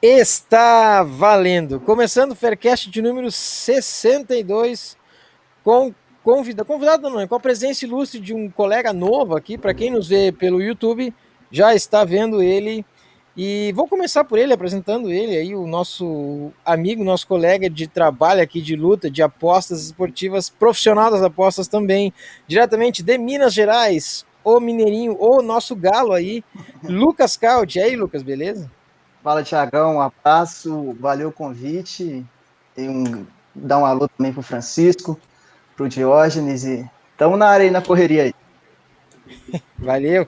Está valendo. Começando o Faircast de número 62 com convida, convidado não, com a presença ilustre de um colega novo aqui, para quem nos vê pelo YouTube, já está vendo ele. E vou começar por ele, apresentando ele aí, o nosso amigo, nosso colega de trabalho aqui de luta, de apostas esportivas, profissional das apostas também, diretamente de Minas Gerais, o Mineirinho, o nosso galo aí, Lucas Caut. E aí, Lucas, beleza? Fala, Tiagão, um abraço, valeu o convite. E um, dar um alô também pro Francisco, pro Diógenes e estamos na área aí, na correria aí. valeu,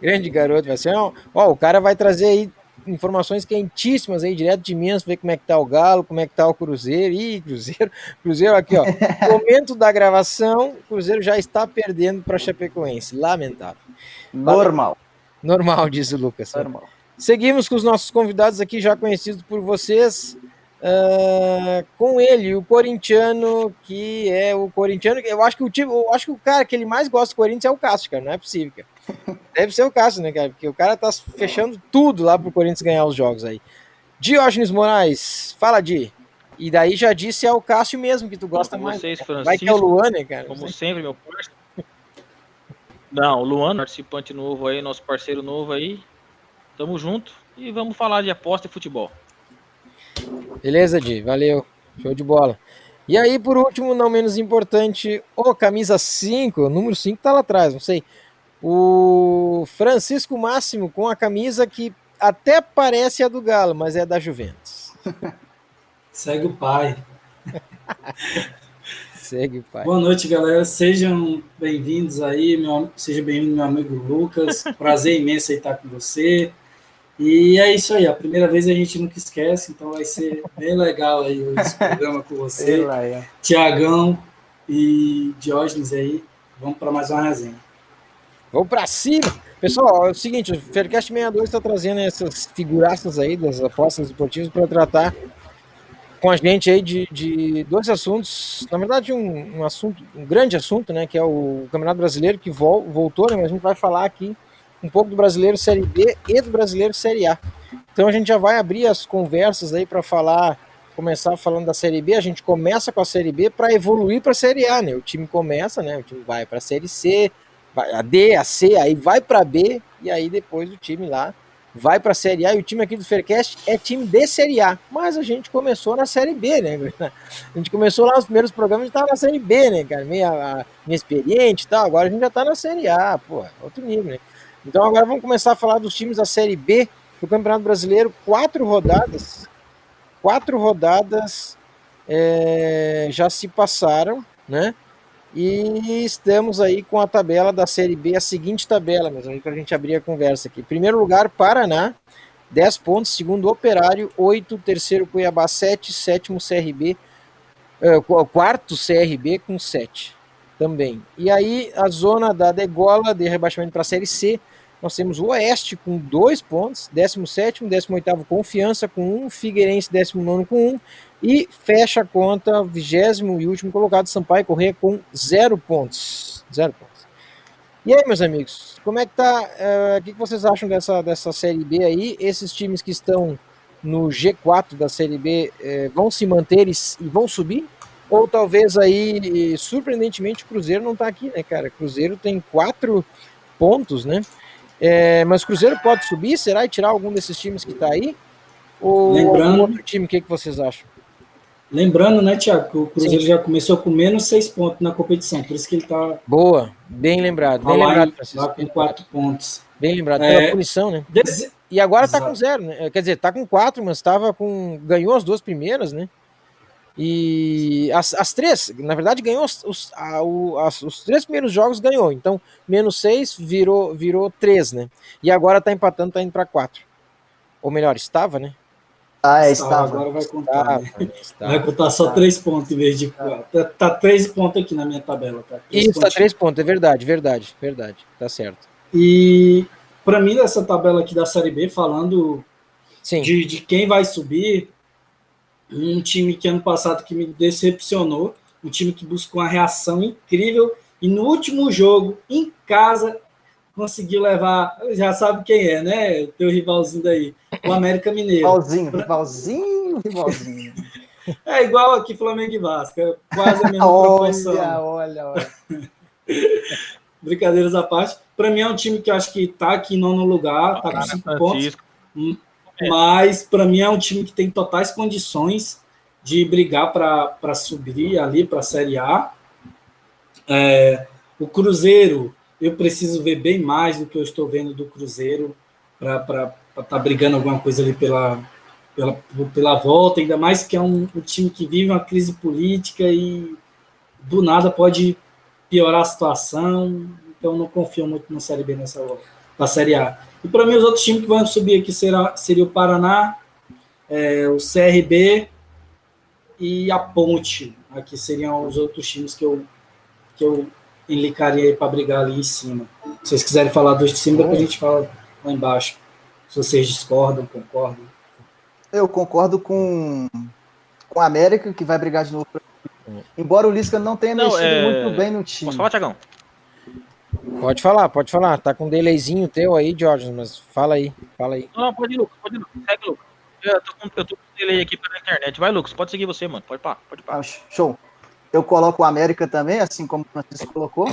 grande garoto, vai ser um... Ó, o cara vai trazer aí informações quentíssimas aí, direto de Minas, ver como é que tá o Galo, como é que tá o Cruzeiro. Ih, Cruzeiro, Cruzeiro aqui, ó. momento da gravação, o Cruzeiro já está perdendo para Chapecoense. Lamentável. Normal. Normal, diz o Lucas. Normal. Seguimos com os nossos convidados aqui, já conhecidos por vocês. Uh, com ele, o corintiano, que é o corintiano. Eu acho que o time, eu acho que o cara que ele mais gosta do Corinthians é o Cássio, cara. Não é possível, cara. Deve ser o Cássio, né, cara? Porque o cara tá fechando tudo lá pro Corinthians ganhar os jogos aí. Diógenes Moraes, fala, Di. E daí já disse é o Cássio mesmo que tu gosta Como mais. Vocês, Francisco, Vai que é o Luan, né, cara? Como sempre, meu parceiro. Não, o Luan, participante novo aí, nosso parceiro novo aí. Tamo junto e vamos falar de aposta e futebol. Beleza, Di, valeu. Show de bola. E aí, por último, não menos importante, o camisa 5, número 5 tá lá atrás, não sei. O Francisco Máximo com a camisa que até parece a do Galo, mas é da Juventus. Segue o pai. Segue o pai. Boa noite, galera. Sejam bem-vindos aí. Meu, seja bem-vindo, meu amigo Lucas. Prazer imenso aí estar com você. E é isso aí, a primeira vez a gente nunca esquece, então vai ser bem legal aí esse programa com você, Tiagão e Diógenes aí. Vamos para mais uma resenha. Vamos para cima! Pessoal, é o seguinte, o Faircast 62 está trazendo essas figuraças aí das apostas esportivas para tratar com a gente aí de, de dois assuntos, na verdade um, um, assunto, um grande assunto, né, que é o Campeonato Brasileiro que vol, voltou, né, mas a gente vai falar aqui um pouco do brasileiro Série B e do brasileiro Série A. Então a gente já vai abrir as conversas aí para falar, começar falando da Série B. A gente começa com a Série B para evoluir para a Série A, né? O time começa, né? O time vai para a Série C, vai a D, a C, aí vai para B e aí depois o time lá vai para a Série A. E o time aqui do Faircast é time de Série A, mas a gente começou na Série B, né? A gente começou lá nos primeiros programas, a gente tava na Série B, né, cara? Meio, meio experiente e tal. Agora a gente já tá na Série A, pô, outro nível, né? Então agora vamos começar a falar dos times da Série B do Campeonato Brasileiro. Quatro rodadas, quatro rodadas é, já se passaram, né? E estamos aí com a tabela da Série B, a seguinte tabela, mas para a gente abrir a conversa aqui. Primeiro lugar, Paraná, 10 pontos. Segundo, Operário, 8. Terceiro, Cuiabá, 7. Sétimo, CRB. É, quarto, CRB com 7 também. E aí, a zona da degola de rebaixamento para a Série C, nós temos o Oeste com dois pontos, 17 18 Confiança com um, Figueirense 19 com um, e fecha a conta, vigésimo e último colocado, Sampaio Corrêa com zero pontos. Zero pontos. E aí, meus amigos, como é que tá? Uh, o que, vocês acham dessa, dessa Série B aí? Esses times que estão no G4 da Série B uh, vão se manter e, e vão subir? Ou talvez aí, surpreendentemente, o Cruzeiro não está aqui, né, cara? Cruzeiro tem quatro pontos, né? É, mas o Cruzeiro pode subir, será? E tirar algum desses times que está aí? Ou Lembrando, outro time, o que, que vocês acham? Lembrando, né, Tiago, que o Cruzeiro Sim. já começou com menos seis pontos na competição, por isso que ele está. Boa, bem lembrado. Bem lá lembrado, Francisco. Lá com quatro pontos. Bem lembrado, pela é, punição, né? Desse... E agora está com zero, né? Quer dizer, está com quatro, mas estava com. ganhou as duas primeiras, né? E as, as três, na verdade, ganhou os, os, a, o, as, os três primeiros jogos ganhou. Então, menos seis virou, virou três, né? E agora tá empatando, tá indo para quatro. Ou melhor, estava, né? Ah, é, Estava, estava. agora vai contar. Estava, né? Estava. Vai contar só três pontos em vez de quatro. Tá, tá três pontos aqui na minha tabela. Tá? Três Isso, tá três pontos, é verdade, verdade, verdade. Tá certo. E para mim, dessa tabela aqui da Série B, falando Sim. de, de quem vai subir, um time que ano passado que me decepcionou, um time que buscou uma reação incrível e no último jogo, em casa, conseguiu levar, já sabe quem é, né? Teu rivalzinho daí, o América Mineiro. Rivalzinho, rivalzinho, rivalzinho. É igual aqui Flamengo e Vasco, é quase a mesma olha, proporção. olha, olha. Brincadeiras à parte. Para mim é um time que eu acho que tá aqui em nono lugar, tá com cinco pontos. Francisco. mas para mim é um time que tem totais condições de brigar para subir ali para a Série A. É, o Cruzeiro, eu preciso ver bem mais do que eu estou vendo do Cruzeiro para estar tá brigando alguma coisa ali pela, pela, pela volta, ainda mais que é um, um time que vive uma crise política e do nada pode piorar a situação, então não confio muito na Série B nessa na Série A. E para mim, os outros times que vão subir aqui será, seria o Paraná, é, o CRB e a Ponte. Aqui seriam os outros times que eu, que eu enlicaria para brigar ali em cima. Se vocês quiserem falar dos de cima, depois a gente fala lá embaixo. Se vocês discordam, concordam. Eu concordo com, com a América, que vai brigar de novo. Embora o Lisca não tenha Não, mexido é- muito bem no time. Posso falar, Tiagão? Pode falar, pode falar. Tá com um delayzinho teu aí, Jorge, mas fala aí, fala aí. Não, pode ir, Lucas. Pode ir, Lucas. Segue, Lucas. Eu tô com, eu tô com delay aqui pela internet. Vai, Lucas. Pode seguir você, mano. Pode pá, pode pá. Ah, show. Eu coloco o América também, assim como o Francisco colocou.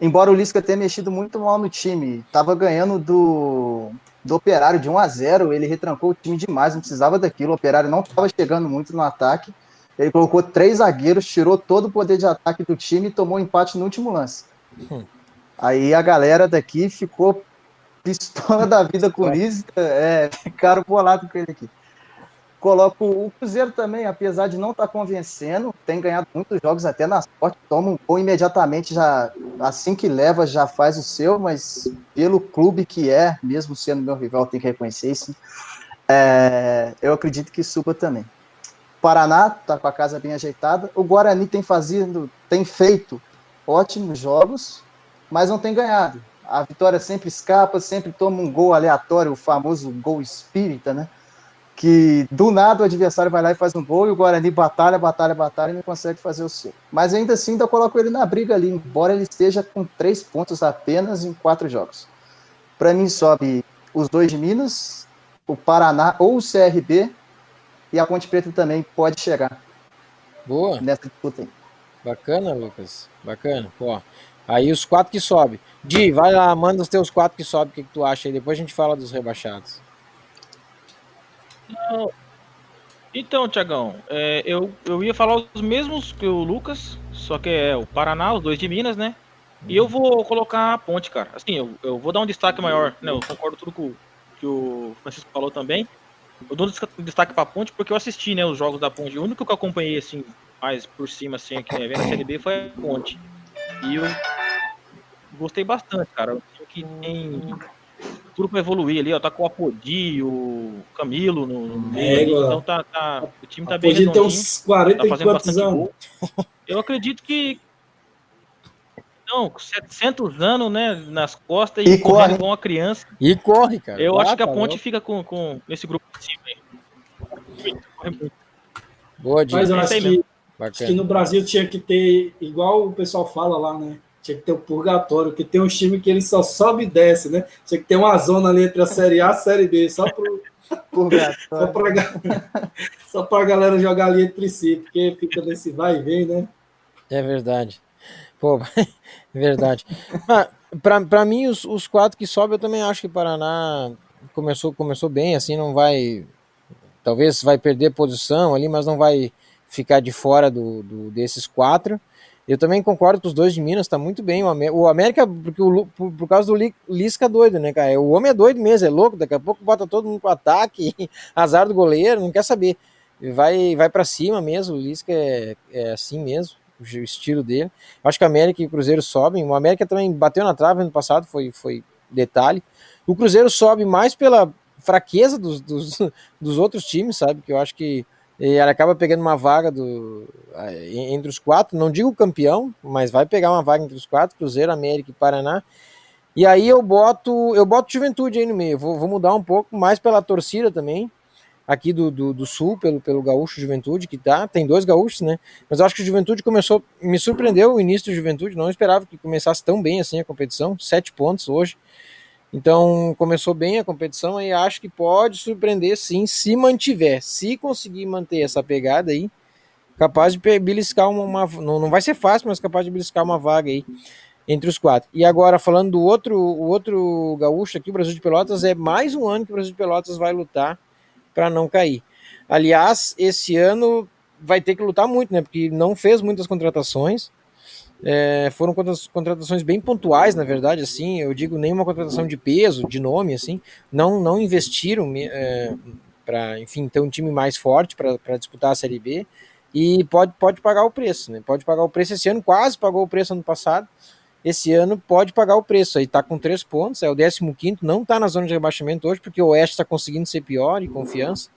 Embora o Lisca tenha mexido muito mal no time, tava ganhando do, do Operário de 1 a 0 ele retrancou o time demais, não precisava daquilo. O Operário não estava chegando muito no ataque. Ele colocou três zagueiros, tirou todo o poder de ataque do time e tomou um empate no último lance. Hum. Aí a galera daqui ficou pistola da vida com o Lisca, é, ficaram bolados com ele aqui. Coloco o Cruzeiro também, apesar de não estar convencendo, tem ganhado muitos jogos até na sorte, toma um gol imediatamente, já assim que leva já faz o seu, mas pelo clube que é, mesmo sendo meu rival, tem que reconhecer isso. É, eu acredito que suba também. Paraná está com a casa bem ajeitada. O Guarani tem fazendo, tem feito ótimos jogos, mas não tem ganhado. A vitória sempre escapa, sempre toma um gol aleatório, o famoso gol espírita, né? que do nada o adversário vai lá e faz um gol e o Guarani batalha, batalha, batalha e não consegue fazer o seu. Mas ainda assim, ainda coloco ele na briga ali, embora ele esteja com três pontos apenas em quatro jogos. Para mim, sobe os dois de Minas, o Paraná ou o CRB e a Ponte Preta também pode chegar Boa, nessa disputa aí. bacana, Lucas. Bacana. Pô, aí os quatro que sobem. Di, vai lá, manda os teus quatro que sobem, o que, que tu acha aí? Depois a gente fala dos rebaixados. Então, Tiagão, é, eu, eu ia falar os mesmos que o Lucas, só que é o Paraná, os dois de Minas, né? E eu vou colocar a ponte, cara. Assim, eu, eu vou dar um destaque maior, né? Eu concordo tudo com que o Francisco falou também. Eu dou um destaque pra ponte porque eu assisti, né, os jogos da ponte. O único que eu acompanhei, assim, mais por cima, assim, aqui, né, vendo a Série B foi a ponte. E eu gostei bastante, cara. O que tem tudo pra evoluir ali, ó. Tá com o Apodi, o Camilo no, no meio. Égua. então tá, tá, o time tá bem Podia ter redondinho. uns 40 Tá e fazendo quantos bastante anos? gol. Eu acredito que. Não, com 700 anos, né, nas costas e, E corre. igual uma criança. E corre, cara. Eu Ah, acho que a tá ponte louco. fica com, com esse grupo de cima aí. Corre muito. Boa. Mas eu É acho que, acho que Bacana. no Brasil tinha que ter, igual o pessoal fala lá, né? Tinha que ter o purgatório, que tem uns times que ele só sobe e desce, né? Tinha que ter uma zona ali entre a Série A e a Série B, só pro, Só só pra galera jogar ali entre si, porque fica nesse vai e vem, né? É verdade. Pô, é verdade. Ah, pra, pra mim, os, os quatro que sobem, eu também acho que Paraná começou, começou bem, assim, não vai. Talvez vai perder posição ali, mas não vai ficar de fora do, do- desses quatro. Eu também concordo que os dois de Minas tá muito bem. O, Amé- o América, porque o por, por causa do Li- Lisca doido, né, cara? O homem é doido mesmo, é louco. Daqui a pouco bota todo mundo pro ataque, azar do goleiro, não quer saber. vai, vai para cima mesmo. O Lisca é, é assim mesmo, o estilo dele. Acho que a América e o Cruzeiro sobem. O América também bateu na trave ano passado, foi, foi detalhe. O Cruzeiro sobe mais pela fraqueza dos, dos, dos outros times, sabe? Que eu acho que ele acaba pegando uma vaga do, entre os quatro, não digo campeão, mas vai pegar uma vaga entre os quatro, Cruzeiro, América e Paraná. E aí eu boto, eu boto Juventude aí no meio. Vou, vou mudar um pouco mais pela torcida também, aqui do, do, do, Sul, pelo, pelo Gaúcho Juventude, que tá. Tem dois gaúchos, né? Mas eu acho que o Juventude começou. Me surpreendeu o início do Juventude, não esperava que começasse tão bem assim a competição. Sete pontos hoje. Então começou bem a competição e acho que pode surpreender sim, se mantiver. Se conseguir manter essa pegada aí, capaz de beliscar uma. uma não, não vai ser fácil, mas capaz de beliscar uma vaga aí entre os quatro. E agora, falando do outro, o outro gaúcho aqui, o Brasil de Pelotas, é mais um ano que o Brasil de Pelotas vai lutar para não cair. Aliás, esse ano vai ter que lutar muito, né? Porque não fez muitas contratações. É, foram contratações bem pontuais, na verdade, assim, eu digo nenhuma contratação de peso, de nome, assim, não, não investiram é, para, enfim, ter um time mais forte para disputar a Série B e pode, pode pagar o preço, né? Pode pagar o preço esse ano, quase pagou o preço ano passado, esse ano pode pagar o preço. Aí tá com três pontos, é o 15, não tá na zona de rebaixamento hoje, porque o Oeste está conseguindo ser pior e confiança.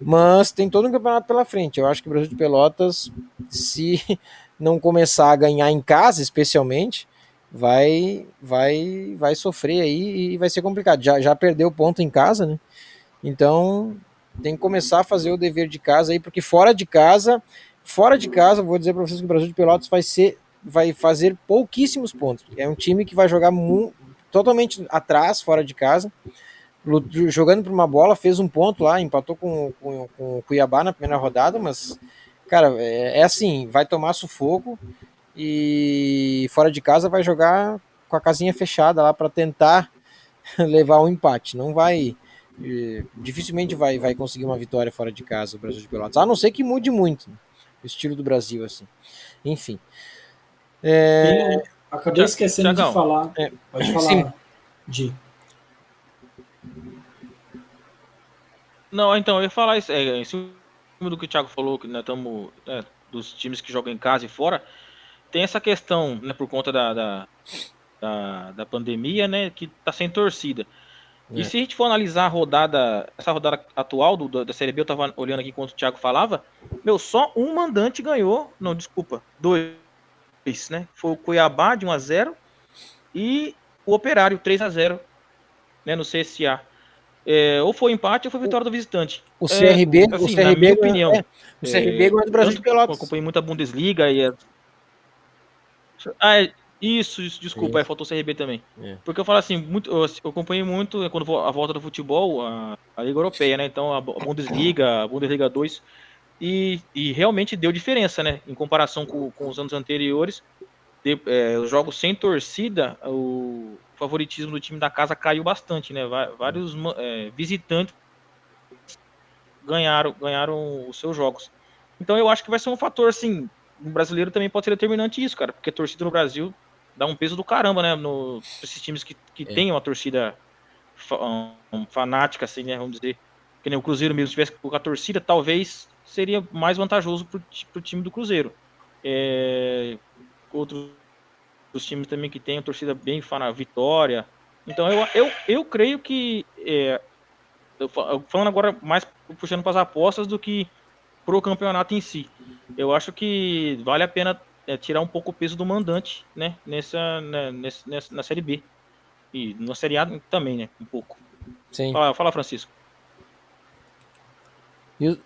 Mas tem todo um campeonato pela frente. Eu acho que o Brasil de Pelotas, se não começar a ganhar em casa, especialmente, vai vai vai sofrer aí e vai ser complicado. Já, já perdeu ponto em casa, né? Então tem que começar a fazer o dever de casa aí, porque fora de casa, fora de casa, vou dizer para vocês que o Brasil de Pelotas vai ser vai fazer pouquíssimos pontos. É um time que vai jogar totalmente atrás, fora de casa, jogando por uma bola, fez um ponto lá, empatou com, com, com o Cuiabá na primeira rodada, mas, cara, é, é assim, vai tomar sufoco e fora de casa vai jogar com a casinha fechada lá para tentar levar o um empate. Não vai. Dificilmente vai, vai conseguir uma vitória fora de casa o Brasil de Pelotas, a não ser que mude muito né, o estilo do Brasil, assim. Enfim. É... acabei esquecendo Chagão. de falar. É. Pode falar, Sim. Di. Não, então, eu ia falar isso, é, em cima do que o Thiago falou, que nós estamos é, dos times que jogam em casa e fora, tem essa questão, né, por conta da, da, da, da pandemia, né, que tá sem torcida. É. E se a gente for analisar a rodada, essa rodada atual do, da Série B, eu tava olhando aqui enquanto o Thiago falava, meu, só um mandante ganhou, não, desculpa, dois, né? Foi o Cuiabá de 1 a 0 e o Operário 3 a 0 né, no CSA. É, ou foi empate ou foi vitória do visitante. O CRB, é, assim, o CRB, na minha opinião. É, o CRB ganhou do Brasil de Pelotas. Acompanhei muito a Bundesliga e a... ah, é, isso, isso, desculpa, é, faltou o CRB também. É. Porque eu falo assim, muito, eu, eu acompanhei muito né, quando a volta do futebol, a, a Liga Europeia, né? Então a Bundesliga, a Bundesliga 2 e, e realmente deu diferença, né? Em comparação com, com os anos anteriores, de, é, os jogos sem torcida, o favoritismo do time da casa caiu bastante, né? Vários é, visitantes ganharam, ganharam os seus jogos. Então eu acho que vai ser um fator, assim, o brasileiro também pode ser determinante isso, cara, porque a torcida no Brasil dá um peso do caramba, né? No, esses times que, que é. têm uma torcida um, fanática, assim, né? Vamos dizer, que nem o Cruzeiro mesmo tivesse com a torcida, talvez seria mais vantajoso para o time do Cruzeiro. É, outros os times também que tem a torcida bem fana, vitória. Então eu, eu, eu creio que é, falando agora mais puxando para as apostas do que pro campeonato em si. Eu acho que vale a pena é, tirar um pouco o peso do mandante, né, nessa, né, nessa, na série B e na série A também, né, um pouco. Sim. Fala, fala Francisco.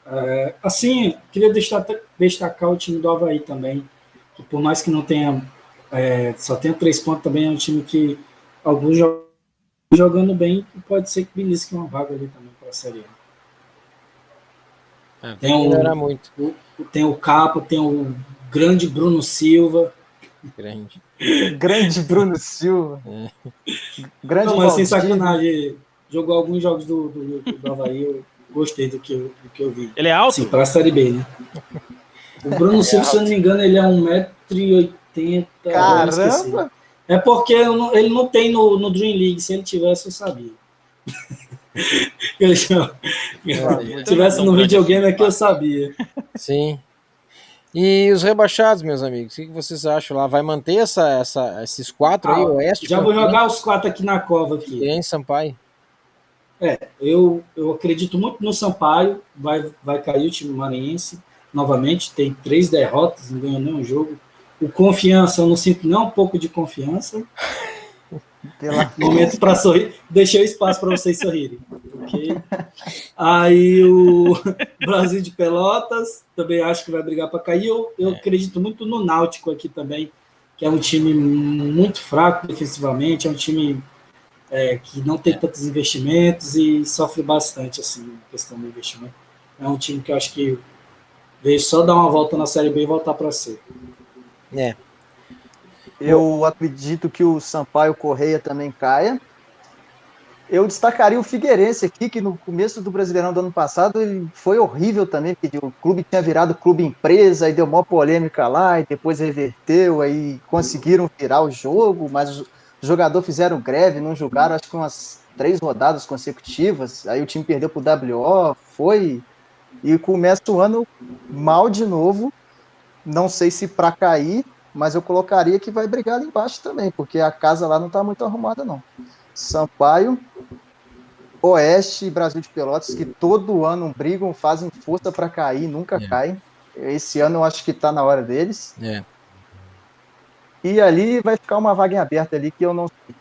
É, assim, queria destacar, destacar o time do Havaí também, que por mais que não tenha, é, só tenha três pontos, também é um time que alguns jogando bem, pode ser que belisque uma vaga ali também para a Série A. É, tem, o, muito. O, tem o Capo, tem o grande Bruno Silva. Grande. grande Bruno Silva. É. Grande não, mas sem sacanagem, jogou alguns jogos do, do, do Havaí, eu, gostei do que eu, do que eu vi. Ele é alto? Sim, para a Série B, né? O Bruno é Silva, se eu não me engano, ele é 1,80m. Caramba! É porque não, ele não tem no, no Dream League. Se ele tivesse, eu sabia. Eu já- Se tivesse no videogame aqui, eu sabia. Sim. E os rebaixados, meus amigos, o que vocês acham lá? Vai manter essa, essa, esses quatro aí, Ah, Oeste? Já vou jogar os quatro aqui na cova aqui. Figueirense, Sampaio. É, eu, eu acredito muito no Sampaio, vai, vai cair o time maranhense novamente, tem três derrotas, não ganhou nenhum jogo. O Confiança, eu não sinto nem um pouco de confiança. Pela... Momento para sorrir. Deixei o espaço para vocês sorrirem. ok? Aí o Brasil de Pelotas, também acho que vai brigar para cair. Eu, eu acredito muito no Náutico aqui também, que é um time muito fraco defensivamente, é um time é, que não tem tantos investimentos e sofre bastante assim, em questão do investimento. É um time que eu acho que veio só dar uma volta na Série B e voltar para C. É. Eu acredito que o Sampaio Correia também caia. Eu destacaria o Figueirense aqui, que no começo do Brasileirão do ano passado ele foi horrível também, porque o clube tinha virado clube empresa, aí deu uma polêmica lá, e depois reverteu, aí conseguiram virar o jogo, mas os jogadores fizeram greve, não jogaram acho que umas três rodadas consecutivas, aí o time perdeu pro WO, foi, e começa o ano mal de novo, não sei se para cair, mas eu colocaria que vai brigar lá embaixo também, porque a casa lá não está muito arrumada, não. Sampaio, Oeste e Brasil de Pelotas, que todo ano brigam, fazem força para cair, nunca É. caem. Esse ano eu acho que está na hora deles. É. E ali vai ficar uma vaga em aberta ali que eu não sei.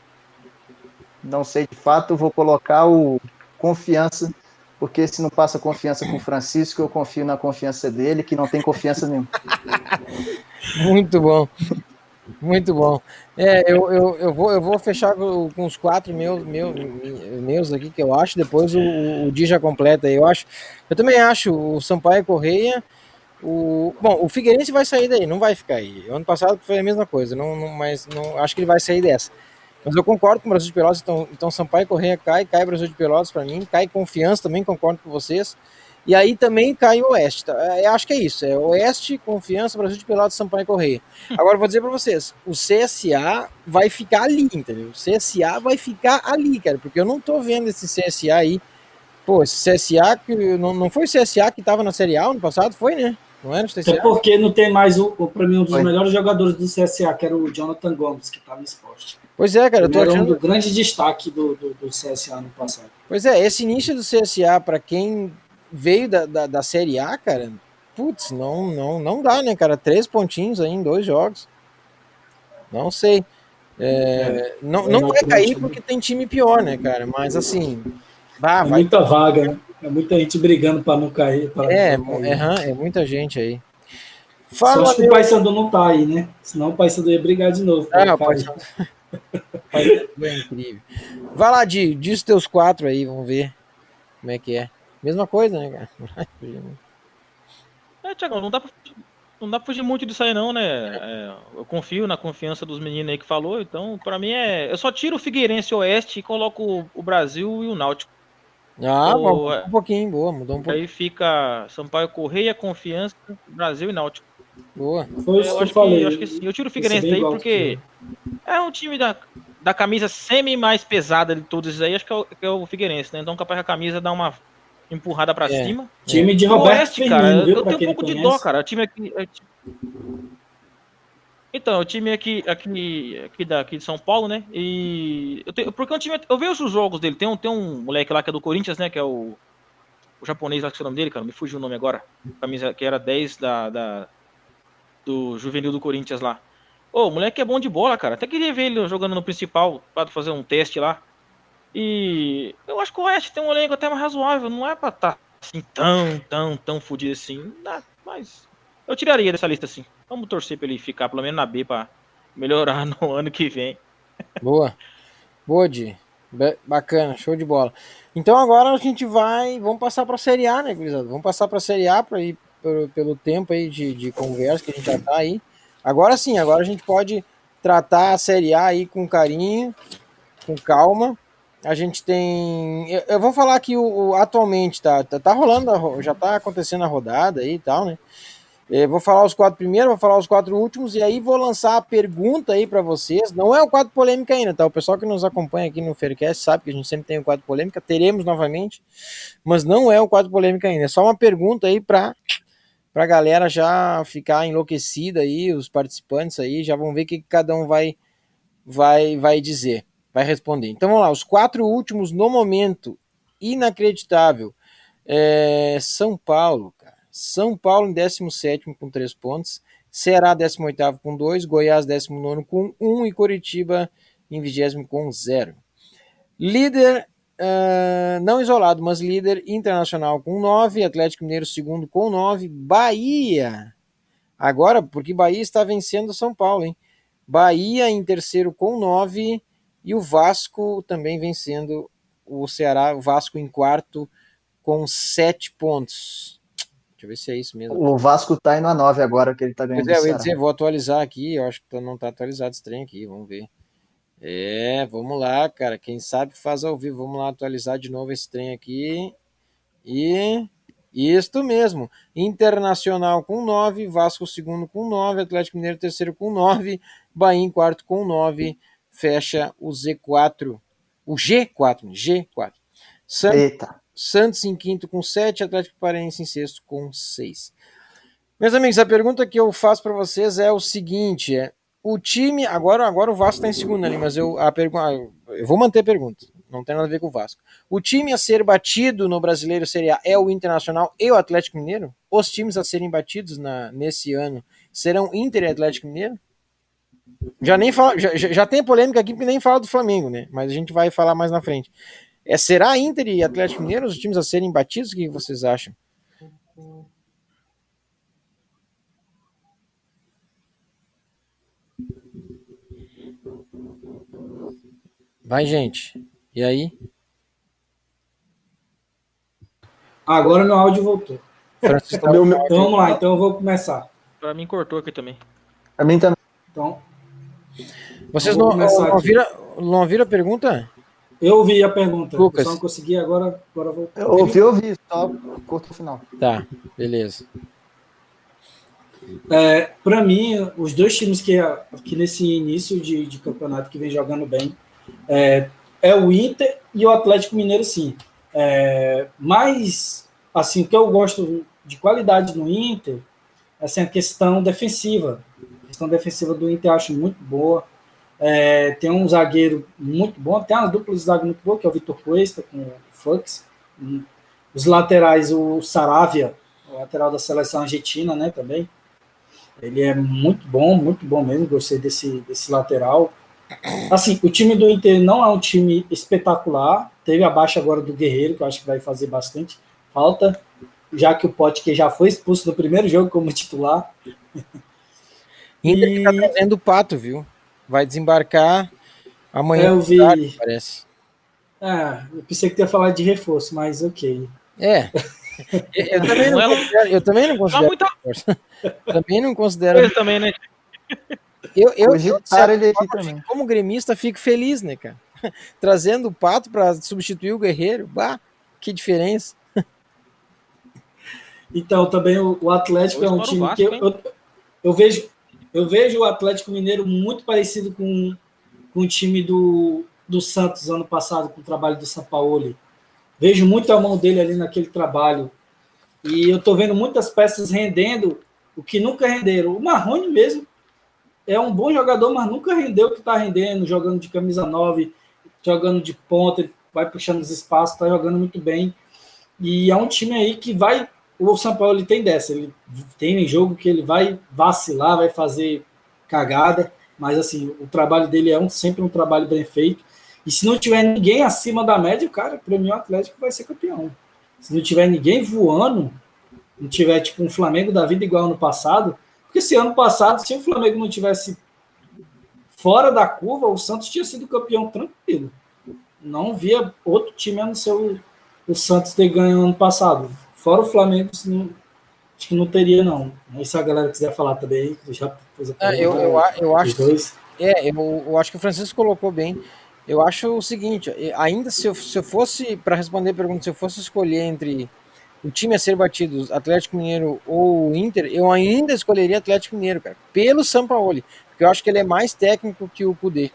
Não sei de fato, vou colocar o confiança, porque se não passa confiança com o Francisco, eu confio na confiança dele, que não tem confiança nenhuma. Muito bom. Muito bom. É, eu, eu, eu, vou, eu vou fechar com, os quatro meus, meus, meus aqui que eu acho. Depois o, o já completa. Eu acho. Eu também acho o Sampaio Correia. O, bom, o Figueirense vai sair daí, não vai ficar aí. Ano passado foi a mesma coisa, não, não, mas não, acho que ele vai sair dessa. Mas eu concordo com o Brasil de Pelotas, então, então Sampaio Correia cai, cai Brasil de Pelotas para mim, cai Confiança também, concordo com vocês. E aí também cai o Oeste. Tá? Eu acho que é isso. É Oeste, Confiança, Brasil de Pelotas, Sampaio Correia. Agora vou dizer para vocês, o CSA vai ficar ali, entendeu? O CSA vai ficar ali, cara, porque eu não tô vendo esse CSA aí. Pô, esse CSA que não, não foi o CSA que tava na Série A ano passado, foi, né? Não era o Até CSA? porque não tem mais, o, o- pra mim, um dos Foi. melhores jogadores do CSA, que era o Jonathan Gomes, que tá no esporte. Pois é, cara, eu tô era um achando. do grande destaque do, do, do CSA no passado. Pois é, esse início do CSA, para quem veio da, da, da Série A, cara, putz, não, não, não dá, né, cara? Três pontinhos aí em dois jogos. Não sei. É, não, É não vai cair né? porque tem time pior, né, cara? Mas assim, vá, é vai. muita vaga, né? É muita gente brigando para não cair. pra É, não cair. é, é muita gente aí. Só Fala, acho que o Paysandu não tá aí, né? Senão o Paysandu ia brigar de novo. Ah, não pode cair. É incrível. Vai lá, Di, diz os teus quatro aí, vamos ver como é que é. Mesma coisa, né, cara? É, Tiagão, não dá pra, não dá pra fugir muito disso aí, não, né? É, eu confio na confiança dos meninos aí que falou, então, pra mim é. Eu só tiro o Figueirense Oeste e coloco o- o Brasil e o Náutico. Ah, é. um pouquinho, boa, mudou um pouquinho. Aí fica Sampaio Correia, Confiança, Brasil e Náutico. Boa. Foi isso Eu que eu acho que, falei. eu acho que sim. Eu tiro o é Figueirense bem daí porque é um time da, da camisa semi mais pesada de todos esses aí, acho que é o, que é o Figueirense, né? Então capaz que a camisa dá uma empurrada pra É. cima. Time de Roberto Oeste, cara, Firmino, viu? eu tenho um pouco de dó, cara. O time aqui. é Então, o time aqui, aqui, aqui, de São Paulo, né? E. Eu tenho, porque o time. Eu vejo os jogos dele. Tem um, tem um moleque lá que é do Corinthians, né? Que é o. O japonês lá que é o nome dele, cara. Me fugiu o nome agora. Camisa que era 10 da, da, do juvenil do Corinthians lá. Ô, o moleque é bom de bola, cara. Até queria ver ele jogando no principal para fazer um teste lá. E eu acho que o Oeste tem um elenco até mais razoável. Não é pra estar assim tão, tão, tão fodido assim. Mas eu tiraria dessa lista assim. Vamos torcer pra ele ficar pelo menos na B pra melhorar no ano que vem. Boa. Boa, Di. Bacana, show de bola. Então agora a gente vai. Vamos passar para a Série A, né, gurizada? Vamos passar para a Série A para ir pelo, pelo tempo aí de, de conversa que a gente já tá aí. Agora sim, agora a gente pode tratar a Série A aí com carinho, com calma. A gente tem. Eu, eu vou falar aqui o, o- atualmente, tá, tá? Tá rolando, já tá acontecendo a rodada aí e tal, né? É, vou falar os quatro primeiros, vou falar os quatro últimos e aí vou lançar a pergunta aí para vocês. Não é o quadro polêmica ainda, tá? O pessoal que nos acompanha aqui no Faircast sabe que a gente sempre tem o quadro polêmica, teremos novamente, mas não é o quadro polêmica ainda. É só uma pergunta aí para para a galera já ficar enlouquecida aí, os participantes aí já vão ver o que cada um vai vai vai dizer, vai responder. Então vamos lá, os quatro últimos no momento, inacreditável. É, São Paulo, cara. São Paulo em 17 com 3 pontos, Ceará 18 com 2, Goiás 19 com 1 e Curitiba em 20 com 0. Líder Uh, não isolado, mas líder internacional com 9, Atlético Mineiro segundo com 9, Bahia, agora, porque Bahia está vencendo São Paulo, hein? Bahia em terceiro com 9 e o Vasco também vencendo o Ceará, o Vasco em quarto com 7 pontos. Deixa eu ver se é isso mesmo. O Vasco tá indo a 9 agora que ele tá ganhando. Pois é, eu ia dizer, vou atualizar aqui, eu acho que não tá atualizado esse trem aqui, vamos ver. É, vamos lá, cara. Quem sabe faz ao vivo. Vamos lá atualizar de novo esse trem aqui. E isto mesmo. Internacional com 9, Vasco segundo com 9, Atlético Mineiro terceiro com 9, Bahia em quarto com 9. Fecha o Z4. O G4, G4. Eita. Santos em quinto com 7, Atlético Paranaense em sexto com 6. Meus amigos, a pergunta que eu faço para vocês é o seguinte: é o time, agora, agora o Vasco está em segundo ali, mas eu, a pergunta, eu vou manter a pergunta, não tem nada a ver com o Vasco. O time a ser batido no Brasileiro seria é o Internacional e o Atlético Mineiro? Os times a serem batidos na, nesse ano serão Inter e Atlético Mineiro? Já nem fala, já, já tem polêmica aqui porque nem fala do Flamengo, né? Mas a gente vai falar mais na frente. É, será Inter e Atlético Mineiro os times a serem batidos? O que vocês acham? Vai, gente. E aí? Agora meu áudio voltou. Francisco, Então vamos lá, então eu vou começar. Pra mim cortou aqui também. A mim também. Então, Vocês não, não, aqui. viram, não ouviram a pergunta? Eu ouvi a pergunta, eu Lucas. só não consegui agora, agora vou. Eu ouvi, ouvi, só curto o final. Tá, beleza. É, para mim, os dois times que, que nesse início de, de campeonato que vem jogando bem é, é o Inter e o Atlético Mineiro, sim. É, mas, assim, o que eu gosto de qualidade no Inter é assim, a questão defensiva. A questão defensiva do Inter eu acho muito boa. É, tem um zagueiro muito bom, tem uma dupla de zaga muito boa, que é o Vitor Cuesta com o Fux. Os laterais, o Saravia, o lateral da seleção argentina, né, também. Ele é muito bom, muito bom mesmo. Gostei desse, desse lateral. Assim, o time do Inter não é um time espetacular. Teve a baixa agora do Guerreiro, que eu acho que vai fazer bastante falta, já que o Pote que já foi expulso no primeiro jogo como titular. Inter E- tá trazendo o pato, viu? Vai desembarcar amanhã, Eu vi. tarde, parece. Ah, eu pensei que ia falar de reforço, mas ok. É. Eu, eu também não considero, eu também não Tá considero muita. Também não considero. coisa também, né? Eu, eu, eu, forma, também. como gremista, fico feliz, né, cara? Trazendo o pato para substituir o Guerreiro. Bah, que diferença. Então, também o, Atlético é um time Vasco, que eu, eu, eu vejo eu vejo o Atlético Mineiro muito parecido com, com o time do, do Santos ano passado, com o trabalho do Sampaoli. Vejo muito a mão dele ali naquele trabalho. E eu tô vendo muitas peças rendendo o que nunca renderam. O Marrone mesmo é um bom jogador, mas nunca rendeu o que está rendendo, jogando de camisa 9, jogando de ponta, vai puxando os espaços, está jogando muito bem. E é um time aí que vai. O São Paulo ele tem dessa, ele tem jogo que ele vai vacilar, vai fazer cagada, mas assim, o trabalho dele é um, sempre um trabalho bem feito. E se não tiver ninguém acima da média, cara, para mim o Atlético vai ser campeão. Se não tiver ninguém voando, não tiver tipo um Flamengo da vida igual ano passado, porque se ano passado, se o Flamengo não tivesse fora da curva, o Santos tinha sido campeão tranquilo. Não via outro time a não ser o, o Santos ter ganho ano passado. Fora o Flamengo, não- acho que não teria, não. Mas se a galera quiser falar também, já fez a Ah, eu, pergunta, eu, eu os acho dois. É, eu, eu acho que o Francisco colocou bem. Eu acho o seguinte, eh, ainda se eu, se eu fosse, para responder a pergunta, se eu fosse escolher entre o time a ser batido, Atlético Mineiro ou Inter, eu ainda escolheria Atlético Mineiro, cara, pelo Sampaoli, porque eu acho que ele é mais técnico que o Cudê.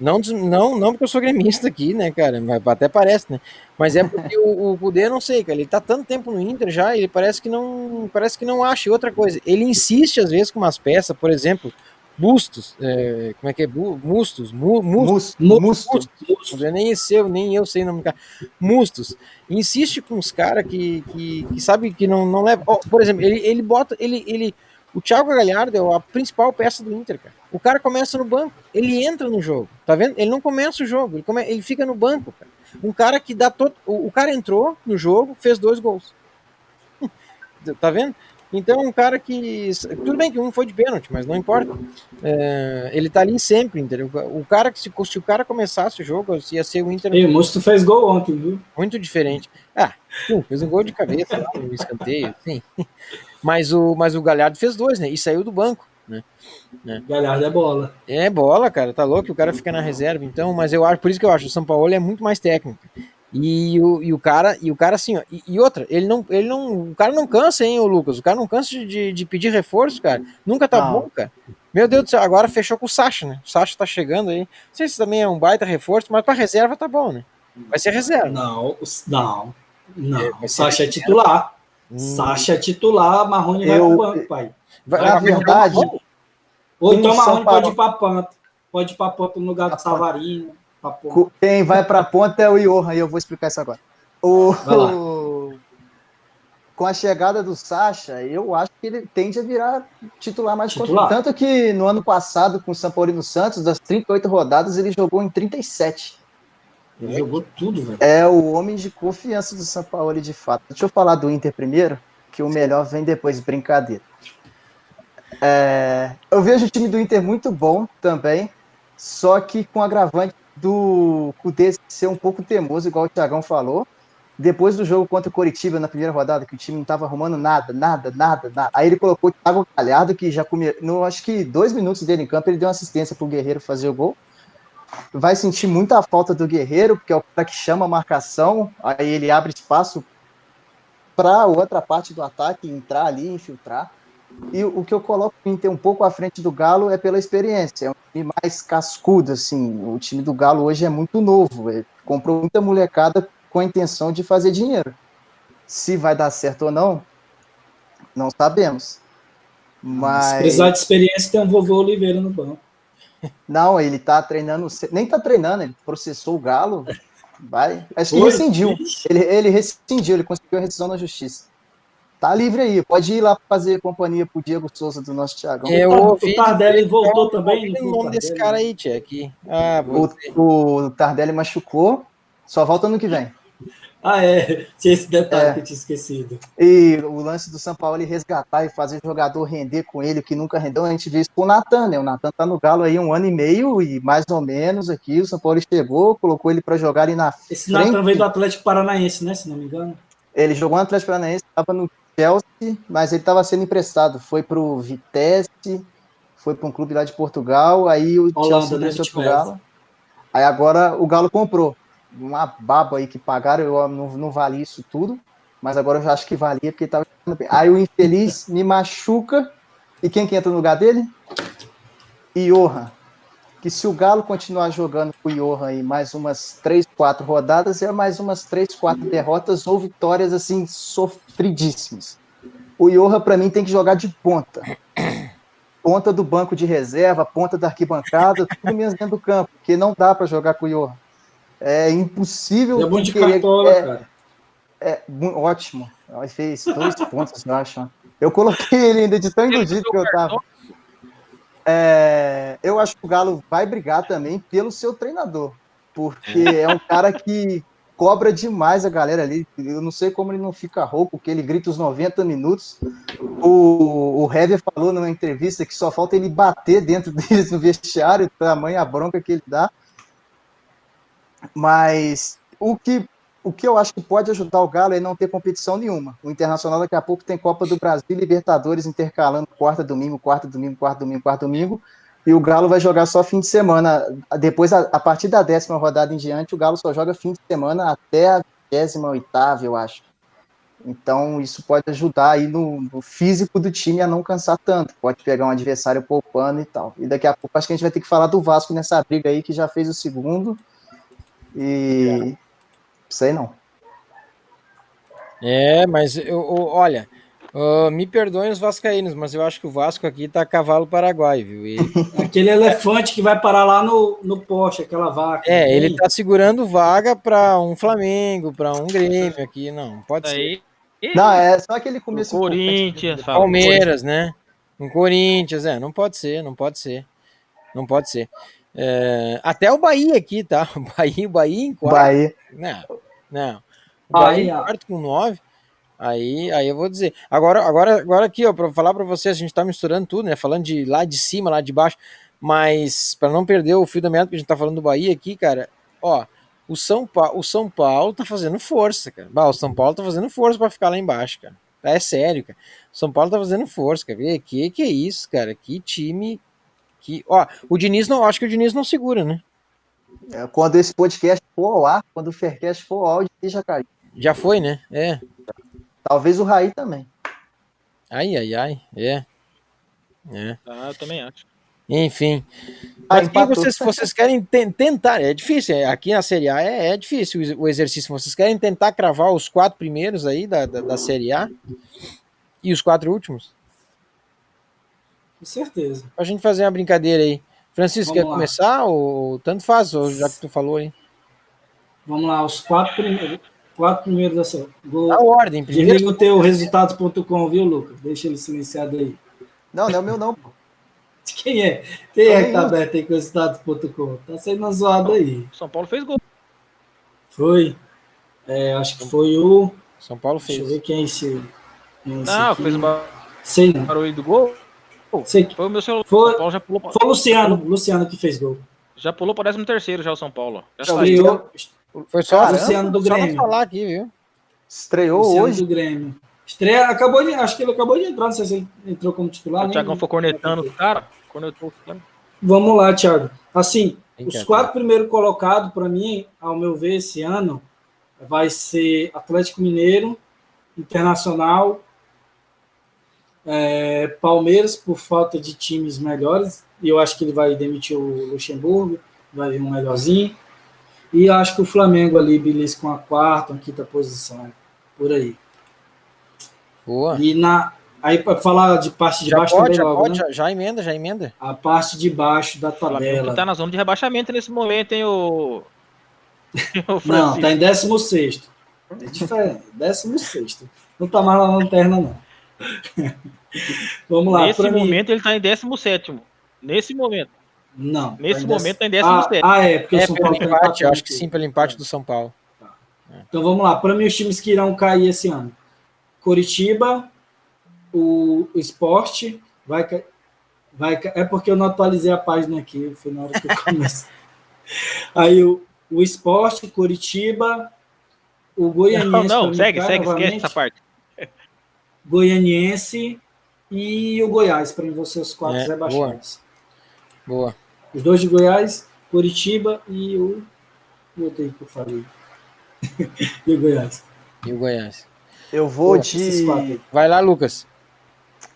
Não, não, não porque eu sou gremista aqui, né, cara? Até parece, né? Mas é porque o, o Cudê, não sei, cara, ele tá tanto tempo no Inter já, ele parece que não parece que não acha. E outra coisa, ele insiste às vezes com umas peças, por exemplo, Bustos, é, como é que é? Mustos, mu, mustos, mustos, mustos, nem eu, nem eu sei o nome do cara. Mustos. Insiste com os caras que, que, que sabe que não, não leva. Oh, por exemplo, ele, ele bota, ele, ele, o Thiago Galhardo é a principal peça do Inter, cara. O cara começa no banco, ele entra no jogo, tá vendo? Ele não começa o jogo, ele, come, ele fica no banco, cara. Um cara que dá todo. O, cara entrou no jogo, fez dois gols. tá vendo? Então, um cara que. Tudo bem que um foi de pênalti, mas não importa. É, ele tá ali sempre, entendeu? O cara que se, se o cara começasse o jogo, ia ser o Inter. E o Mosto fez gol ontem, viu? Muito diferente. Ah, fez um gol de cabeça no escanteio, sim. Mas o, mas o Galhardo fez dois, né? E saiu do banco. Né? né? Galhardo é bola. É bola, cara, tá louco, o cara fica na reserva, então, mas eu acho, por isso que eu acho, o São Paulo é muito mais técnico. E o, e o cara, e o cara assim, ó, e, e, outra, ele não, ele não, o cara não cansa, hein, o Lucas, o cara não cansa de, de pedir reforço, cara, nunca tá não. bom, cara. Meu Deus do céu, agora fechou com o Sacha, né? O Sacha tá chegando aí. Não sei se também é um baita reforço, mas pra reserva tá bom, né? Vai ser reserva. Não, não, não. É, o Sacha é titular. Hum. Sacha é titular, Marrone vai pro banco, pai. Vai, na verdade. Ou então Marrone pode ir pra Panta. Pode ir pra Panta no lugar do Savarino. Quem vai para a ponta é o Johan, e eu vou explicar isso agora. O... Com a chegada do Sacha, eu acho que ele tende a virar titular mais titular. Tanto que no ano passado, com o São Paulo Santos, das 38 rodadas, ele jogou em 37. Ele jogou tudo, velho. É o homem de confiança do São Paulo, de fato. Deixa eu falar do Inter primeiro, que o melhor vem depois, brincadeira. É... eu vejo o time do Inter muito bom também, só que com agravante do Cudê ser um pouco teimoso, igual o Thiagão falou. Depois do jogo contra o Coritiba na primeira rodada, que o time não estava arrumando nada, nada, nada, nada. Aí ele colocou o Thiago Galhardo, que já. No, acho que dois minutos dele em campo, ele deu uma assistência para o Guerreiro fazer o gol. Vai sentir muita falta do Guerreiro, porque é o cara que chama a marcação, aí ele abre espaço para outra parte do ataque entrar ali, infiltrar. E o que eu coloco o Inter um pouco à frente do Galo é pela experiência. É um time mais cascudo, assim. O time do Galo hoje é muito novo. Ele comprou muita molecada com a intenção de fazer dinheiro. Se vai dar certo ou não, não sabemos. Mas. Se precisar de experiência, tem um vovô Oliveira no banco. Não, ele tá treinando. Nem tá treinando, ele processou o Galo. Vai. Acho que rescindiu. Ele, ele rescindiu, ele conseguiu a rescisão na justiça. Tá livre aí, pode ir lá fazer companhia pro Diego Souza do nosso Thiagão. Eu ouvi, o Tardelli voltou também. o nome desse cara aí, Tia, aqui. Ah, o, o Tardelli machucou, só volta ano que vem. Ah, é. Tinha esse detalhe é. que eu tinha esquecido. E o lance do São Paulo ele resgatar e fazer o jogador render com ele, que nunca rendeu, a gente viu isso com o Natan, né? O Natan tá no Galo aí um ano e meio e mais ou menos aqui. O São Paulo chegou, colocou ele para jogar ali na Esse frente. Natan veio do Atlético Paranaense, né? Se não me engano. Ele jogou no Atlético Paranaense, estava no Chelsea, mas ele estava sendo emprestado. Foi para o Vitesse, foi para um clube lá de Portugal, aí o Holanda, Chelsea né, para o Galo. Aí agora o Galo comprou. Uma baba aí que pagaram, eu não, não valia isso tudo, mas agora eu já acho que valia porque estava Aí o infeliz me machuca. E quem que entra no lugar dele? Johan que se o Galo continuar jogando com o Johan aí mais umas três, quatro rodadas, é mais umas três, quatro derrotas ou vitórias assim sofridíssimas. O Johan, para mim, tem que jogar de ponta. Ponta do banco de reserva, ponta da arquibancada, tudo menos dentro do campo, porque não dá para jogar com o Johan. É impossível. É bom de querer, cartola, é, cara. É, ótimo. Ele fez dois pontos, eu acho. Eu coloquei ele ainda de tão iludido que eu tava. É, eu acho que o Galo vai brigar também pelo seu treinador, porque é um cara que cobra demais a galera ali. Eu não sei como ele não fica rouco, porque ele grita os 90 minutos. O, o Hever falou numa entrevista que só falta ele bater dentro deles no vestiário, tamanho a bronca que ele dá. Mas o que o que eu acho que pode ajudar o Galo é não ter competição nenhuma. O Internacional daqui a pouco tem Copa do Brasil Libertadores intercalando quarta, domingo, quarta, domingo, quarta, domingo, quarta, domingo. E o Galo vai jogar só fim de semana. Depois, a, a partir da décima rodada em diante, o Galo só joga fim de semana até a 28 eu acho. Então isso pode ajudar aí no, no físico do time a não cansar tanto. Pode pegar um adversário poupando e tal. E daqui a pouco acho que a gente vai ter que falar do Vasco nessa briga aí que já fez o segundo. E sei não. É, mas eu, eu- olha, ah, me perdoem os vascaínos, mas eu acho que o Vasco aqui tá cavalo paraguai, viu? E- Aquele elefante que vai parar lá no, no poste, aquela vaca. é, ele Aí, tá segurando vaga para um Flamengo, para um Grêmio aqui, não, pode ser. Aí. Não, é só aquele começo. Corinthians, fala. Palmeiras, né? Um Corinthians, é, não pode ser, não pode ser. Não pode ser. É, até o Bahia aqui, tá? O Bahia, o Bahia em quarto. Bahia. Não, não. O Bahia em quarto com nove. Aí, aí eu vou dizer. Agora, agora, agora aqui, ó, para falar para vocês, a gente tá misturando tudo, né? Falando de lá de cima, lá de baixo, mas para não perder o fio da meada, porque a gente tá falando do Bahia aqui, cara, ó, o São Paulo, o São Paulo tá fazendo força, cara. Bah, o São Paulo tá fazendo força para ficar lá embaixo, cara. É sério, cara. O São Paulo tá fazendo força, cara. Que que é isso, cara? Que time que, ó, o Diniz não, acho que o Diniz não segura, né? É, Quando esse podcast for ao ar, quando o Faircast for ao áudio, já caiu. Já foi, né? É. Talvez o Raí também. Ai, ai, ai. É. É. Ah, eu também acho. Enfim. Ah, Mas empatou. vocês, vocês querem ten- tentar? É difícil. é, aqui na Série A é, é difícil o exercício. Vocês querem tentar cravar os quatro primeiros aí da, da, da Série A e os quatro últimos? Com certeza. Pra gente fazer uma brincadeira aí. Francisco, Vamos quer lá. começar? Ou tanto faz, ou já que tu falou aí. Vamos lá, os quatro primeiros. Quatro primeiros dessa. Vou... Na ordem, primeiro. Desliga o teu resultados.com, viu, Lucas? Deixa ele silenciado aí. Não, não é o meu não. pô. Quem é? Quem é que tá aberto aí com resultados.com? Tá saindo zoado aí. São Paulo fez gol. Foi. É, acho que foi o. São Paulo Deixa eu fez. ver quem é esse. quem é esse Não, aqui. fez o ba- Sei não. barulho do gol. Sei que Foi o meu celular. Foi- São Paulo já pulou, pra- foi o Luciano. Luciano que fez gol. já pulou para 13 terceiro já o São Paulo. Já. Estreou, Foi só, Caramba, Luciano do só Grêmio. falar aqui, viu? Estreou Luciano hoje. do Grêmio. Estreia, acabou de. Acho que ele acabou de entrar, não sei se ele entrou como titular. O Thiagão foi cornetando os caras. Cornetou. Vamos lá, Thiago. Assim, os quatro primeiros colocados, para mim, ao meu ver, esse ano, vai ser Atlético Mineiro, Internacional, é, Palmeiras, por falta de times melhores, e eu acho que ele vai demitir o Luxemburgo, vai vir um melhorzinho, e acho que o Flamengo ali, belisca com a quarta, a quinta posição, por aí. Boa. E na, aí, para falar de parte de Já baixo pode, também já logo, pode, né? já, já emenda, já emenda. A parte de baixo da tabela. que tá na zona de rebaixamento nesse momento, hein, o. o Não, Francisco. tá em 16. É diferente. 16. Não tá mais na lanterna, não. Vamos lá. Nesse pra mim- momento ele tá em 17. Nesse momento. Não. Nesse tá momento tá em dez- 17. Ah, ah, é, porque o É, São pelo Paulo tá empate, empatando acho que sim, pelo empate do São Paulo. Então vamos lá. Para mim, os times que irão cair esse ano: Coritiba, o, o Esporte, vai, ca- vai. É porque eu não atualizei a página aqui, foi na hora que eu comecei. Aí o, o Esporte, Coritiba, o Goianiense. Não, não, segue, segue, esquece essa parte. Goianiense e o Goiás, para mim, vão ser os quatro É, rebaixados. Boa. Os dois de Goiás, Curitiba e o. aí que eu falei. e o Goiás. E o Goiás. Eu vou quatro de. Vai lá, Lucas.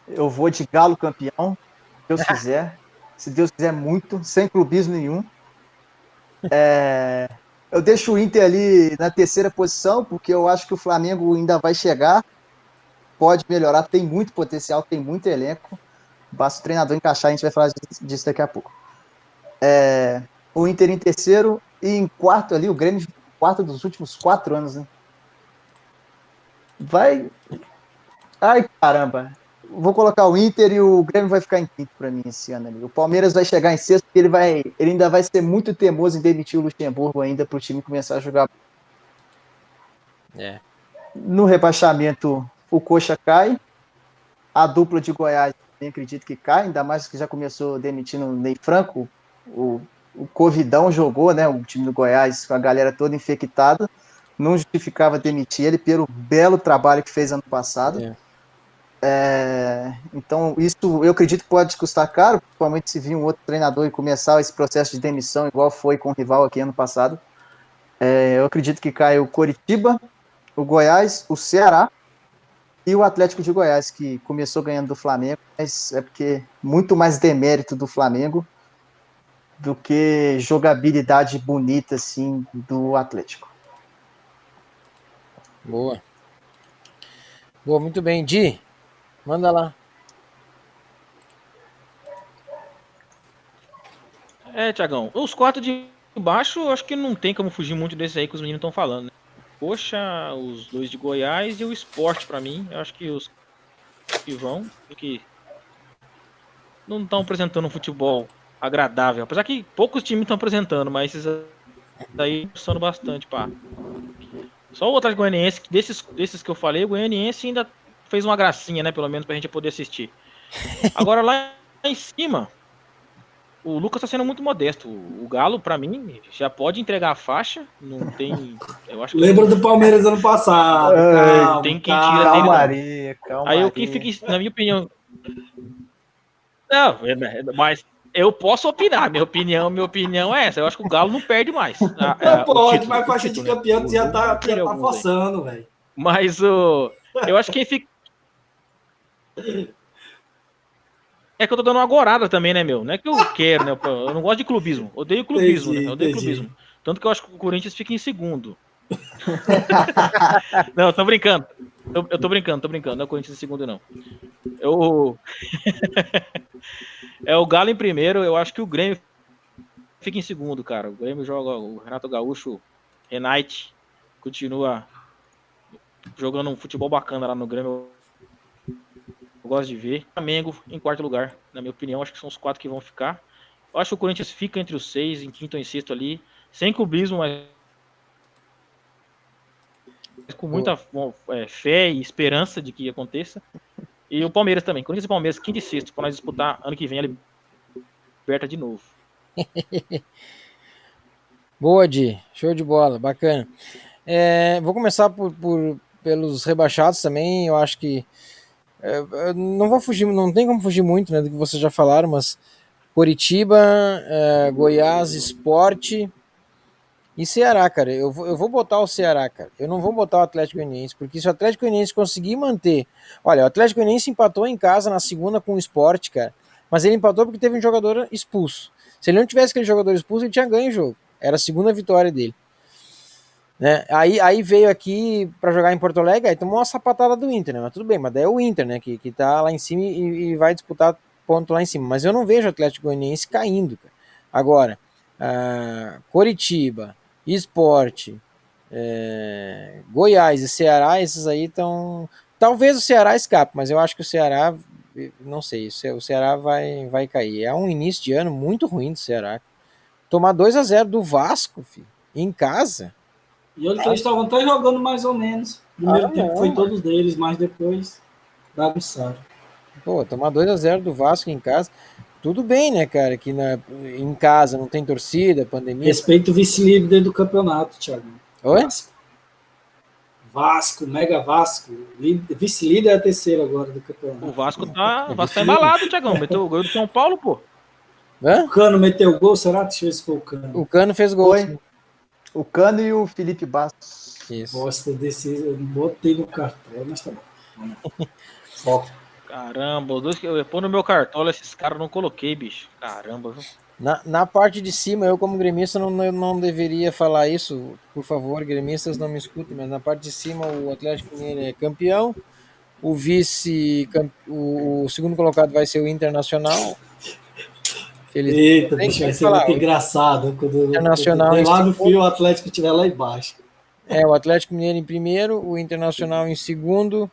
Eu vou de Galo campeão, se Deus quiser. Se Deus quiser muito, sem clubismo nenhum. É, eu deixo o Inter ali na terceira posição, porque eu acho que o Flamengo ainda vai chegar. Pode melhorar, tem muito potencial, tem muito elenco. Basta o treinador encaixar, a gente vai falar disso- daqui a pouco. É, o Inter em terceiro e em quarto ali, o Grêmio quarto dos últimos quatro anos, né? Vai. Ai, caramba. Vou colocar o Inter e o Grêmio vai ficar em quinto para mim esse ano ali. O Palmeiras vai chegar em sexto, porque ele vai, ele ainda vai ser muito teimoso em demitir o Luxemburgo ainda para o time começar a jogar. É. No rebaixamento, o Coxa cai. A dupla de Goiás também acredito que cai, ainda mais que já começou demitindo o Ney Franco. O, o Covidão jogou, né? O time do Goiás com a galera toda infectada. Não justificava demitir ele pelo belo trabalho que fez ano passado. É. É, então, isso eu acredito que pode custar caro, principalmente se vir um outro treinador e começar esse processo de demissão, igual foi com o rival aqui ano passado. É, eu acredito que cai o Coritiba, o Goiás, o Ceará, E o Atlético de Goiás, que começou ganhando do Flamengo, mas é porque muito mais demérito do Flamengo do que jogabilidade bonita, assim, do Atlético. Boa. Boa, muito bem. Di, manda lá. É, Tiagão, os quatro de baixo, eu acho que não tem como fugir muito desse aí que os meninos estão falando. Né? Poxa, os dois de Goiás e o esporte para mim. Eu acho que os que vão, que não estão apresentando um futebol agradável. Apesar que poucos times estão apresentando, mas esses daí estão bastante, pá. Só o Atlético Goianiense, desses, desses que eu falei, o Goianiense ainda fez uma gracinha, né? Pelo menos pra gente poder assistir. Agora lá em cima, o Lucas está sendo muito modesto. O Galo, para mim, já pode entregar a faixa. Não tem. Eu acho que Lembra do Palmeiras ano passado. Calma, tem quem calma. tira dele. Calmaria, calmaria. Aí o que fica, na minha opinião. Não, é- mas eu posso opinar. Minha opinião, minha opinião é essa. Eu acho que o Galo não perde mais. A- a- Não o pode, título, mas faixa de título, né? campeão tu já tá, já tá aí. forçando, velho. Mas o. Eu acho que quem fica. É que eu tô dando uma gorada também, né, meu? Não é que eu quero, né? Eu não gosto de clubismo. Odeio clubismo, Entendi, né? Odeio entendi. clubismo. Tanto que eu acho que o Corinthians fica em segundo. não, eu tô brincando. Eu, eu tô brincando, tô brincando. Não é o Corinthians em segundo, não. Eu... é o Galo em primeiro. Eu acho que o Grêmio fica em segundo, cara. O Grêmio joga o Renato Gaúcho, Renate, continua jogando um futebol bacana lá no Grêmio. Eu gosto de ver. Flamengo em quarto lugar, na minha opinião, acho que são os quatro que vão ficar. Eu acho que o Corinthians fica entre os seis, em quinto ou em sexto ali, sem clubismo, mas com muita é, fé e esperança de que aconteça. E o Palmeiras também. Corinthians e Palmeiras, quinto e sexto, para nós disputar ano que vem a Liberta de novo. Boa, Di. Show de bola, bacana. É, vou começar por, por- pelos rebaixados também. Eu acho que é, eu não vou fugir, não tem como fugir muito né, do que vocês já falaram, mas Coritiba, é, Goiás, Esporte e Ceará, cara. Eu vou, eu vou botar o Ceará, cara. Eu não vou botar o Atlético Goianiense, porque se o Atlético Goianiense conseguir manter. Olha, o Atlético Goianiense empatou em casa na segunda com o Esporte, cara. Mas ele empatou porque teve um jogador expulso. Se ele não tivesse aquele jogador expulso, ele tinha ganho o jogo. Era a segunda vitória dele. Né? Aí, aí veio aqui para jogar em Porto Alegre, aí tomou uma sapatada do Inter, né? Mas tudo bem, mas daí é o Inter, né? Que, que tá lá em cima e, e vai disputar ponto lá em cima. Mas eu não vejo o Atlético Goianiense caindo, cara. Agora, ah, Coritiba, Esporte, é, Goiás e Ceará, esses aí estão. Talvez o Ceará escape, mas eu acho que o Ceará, não sei, o Ceará vai, vai cair. É um início de ano muito ruim do Ceará. Tomar 2 a 0 do Vasco, filho, em casa. E olha que eles estavam até jogando mais ou menos. Primeiro Ah, tempo não, foi mano. todos deles, mas depois bagunçaram. Pô, tomar 2 a 0 do Vasco em casa. Tudo bem, né, cara? Que na, em casa não tem torcida, pandemia. Respeito o vice-líder do campeonato, Thiago. Oi? Vasco. Vasco, Mega Vasco. Líder- Vice-líder é a terceira agora do O campeonato. Vasco tá, o Vasco tá embalado, Tiagão. Meteu o gol do São Paulo, pô. Hã? O Cano meteu gol, será? Deixa eu ver se foi o Cano. O Cano fez gol. Foi. O Cano e o Felipe Bastos. Isso. Gosta desse. Eu botei no cartão, mas tá bom. Foco. Caramba, dois que eu ia pôr no meu cartola, esses caras não coloquei, bicho. Caramba, viu? Na, na parte de cima, eu como gremista não, não, não deveria falar isso, por favor, gremistas não me escutem, mas na parte de cima o Atlético Mineiro é campeão, o vice, cam- o, o segundo colocado vai ser o Internacional. Feliz. Eita, bicho, vai ser muito engraçado quando Internacional quando lá no fio o Atlético estiver lá embaixo. É, o Atlético Mineiro em primeiro, o Internacional em segundo.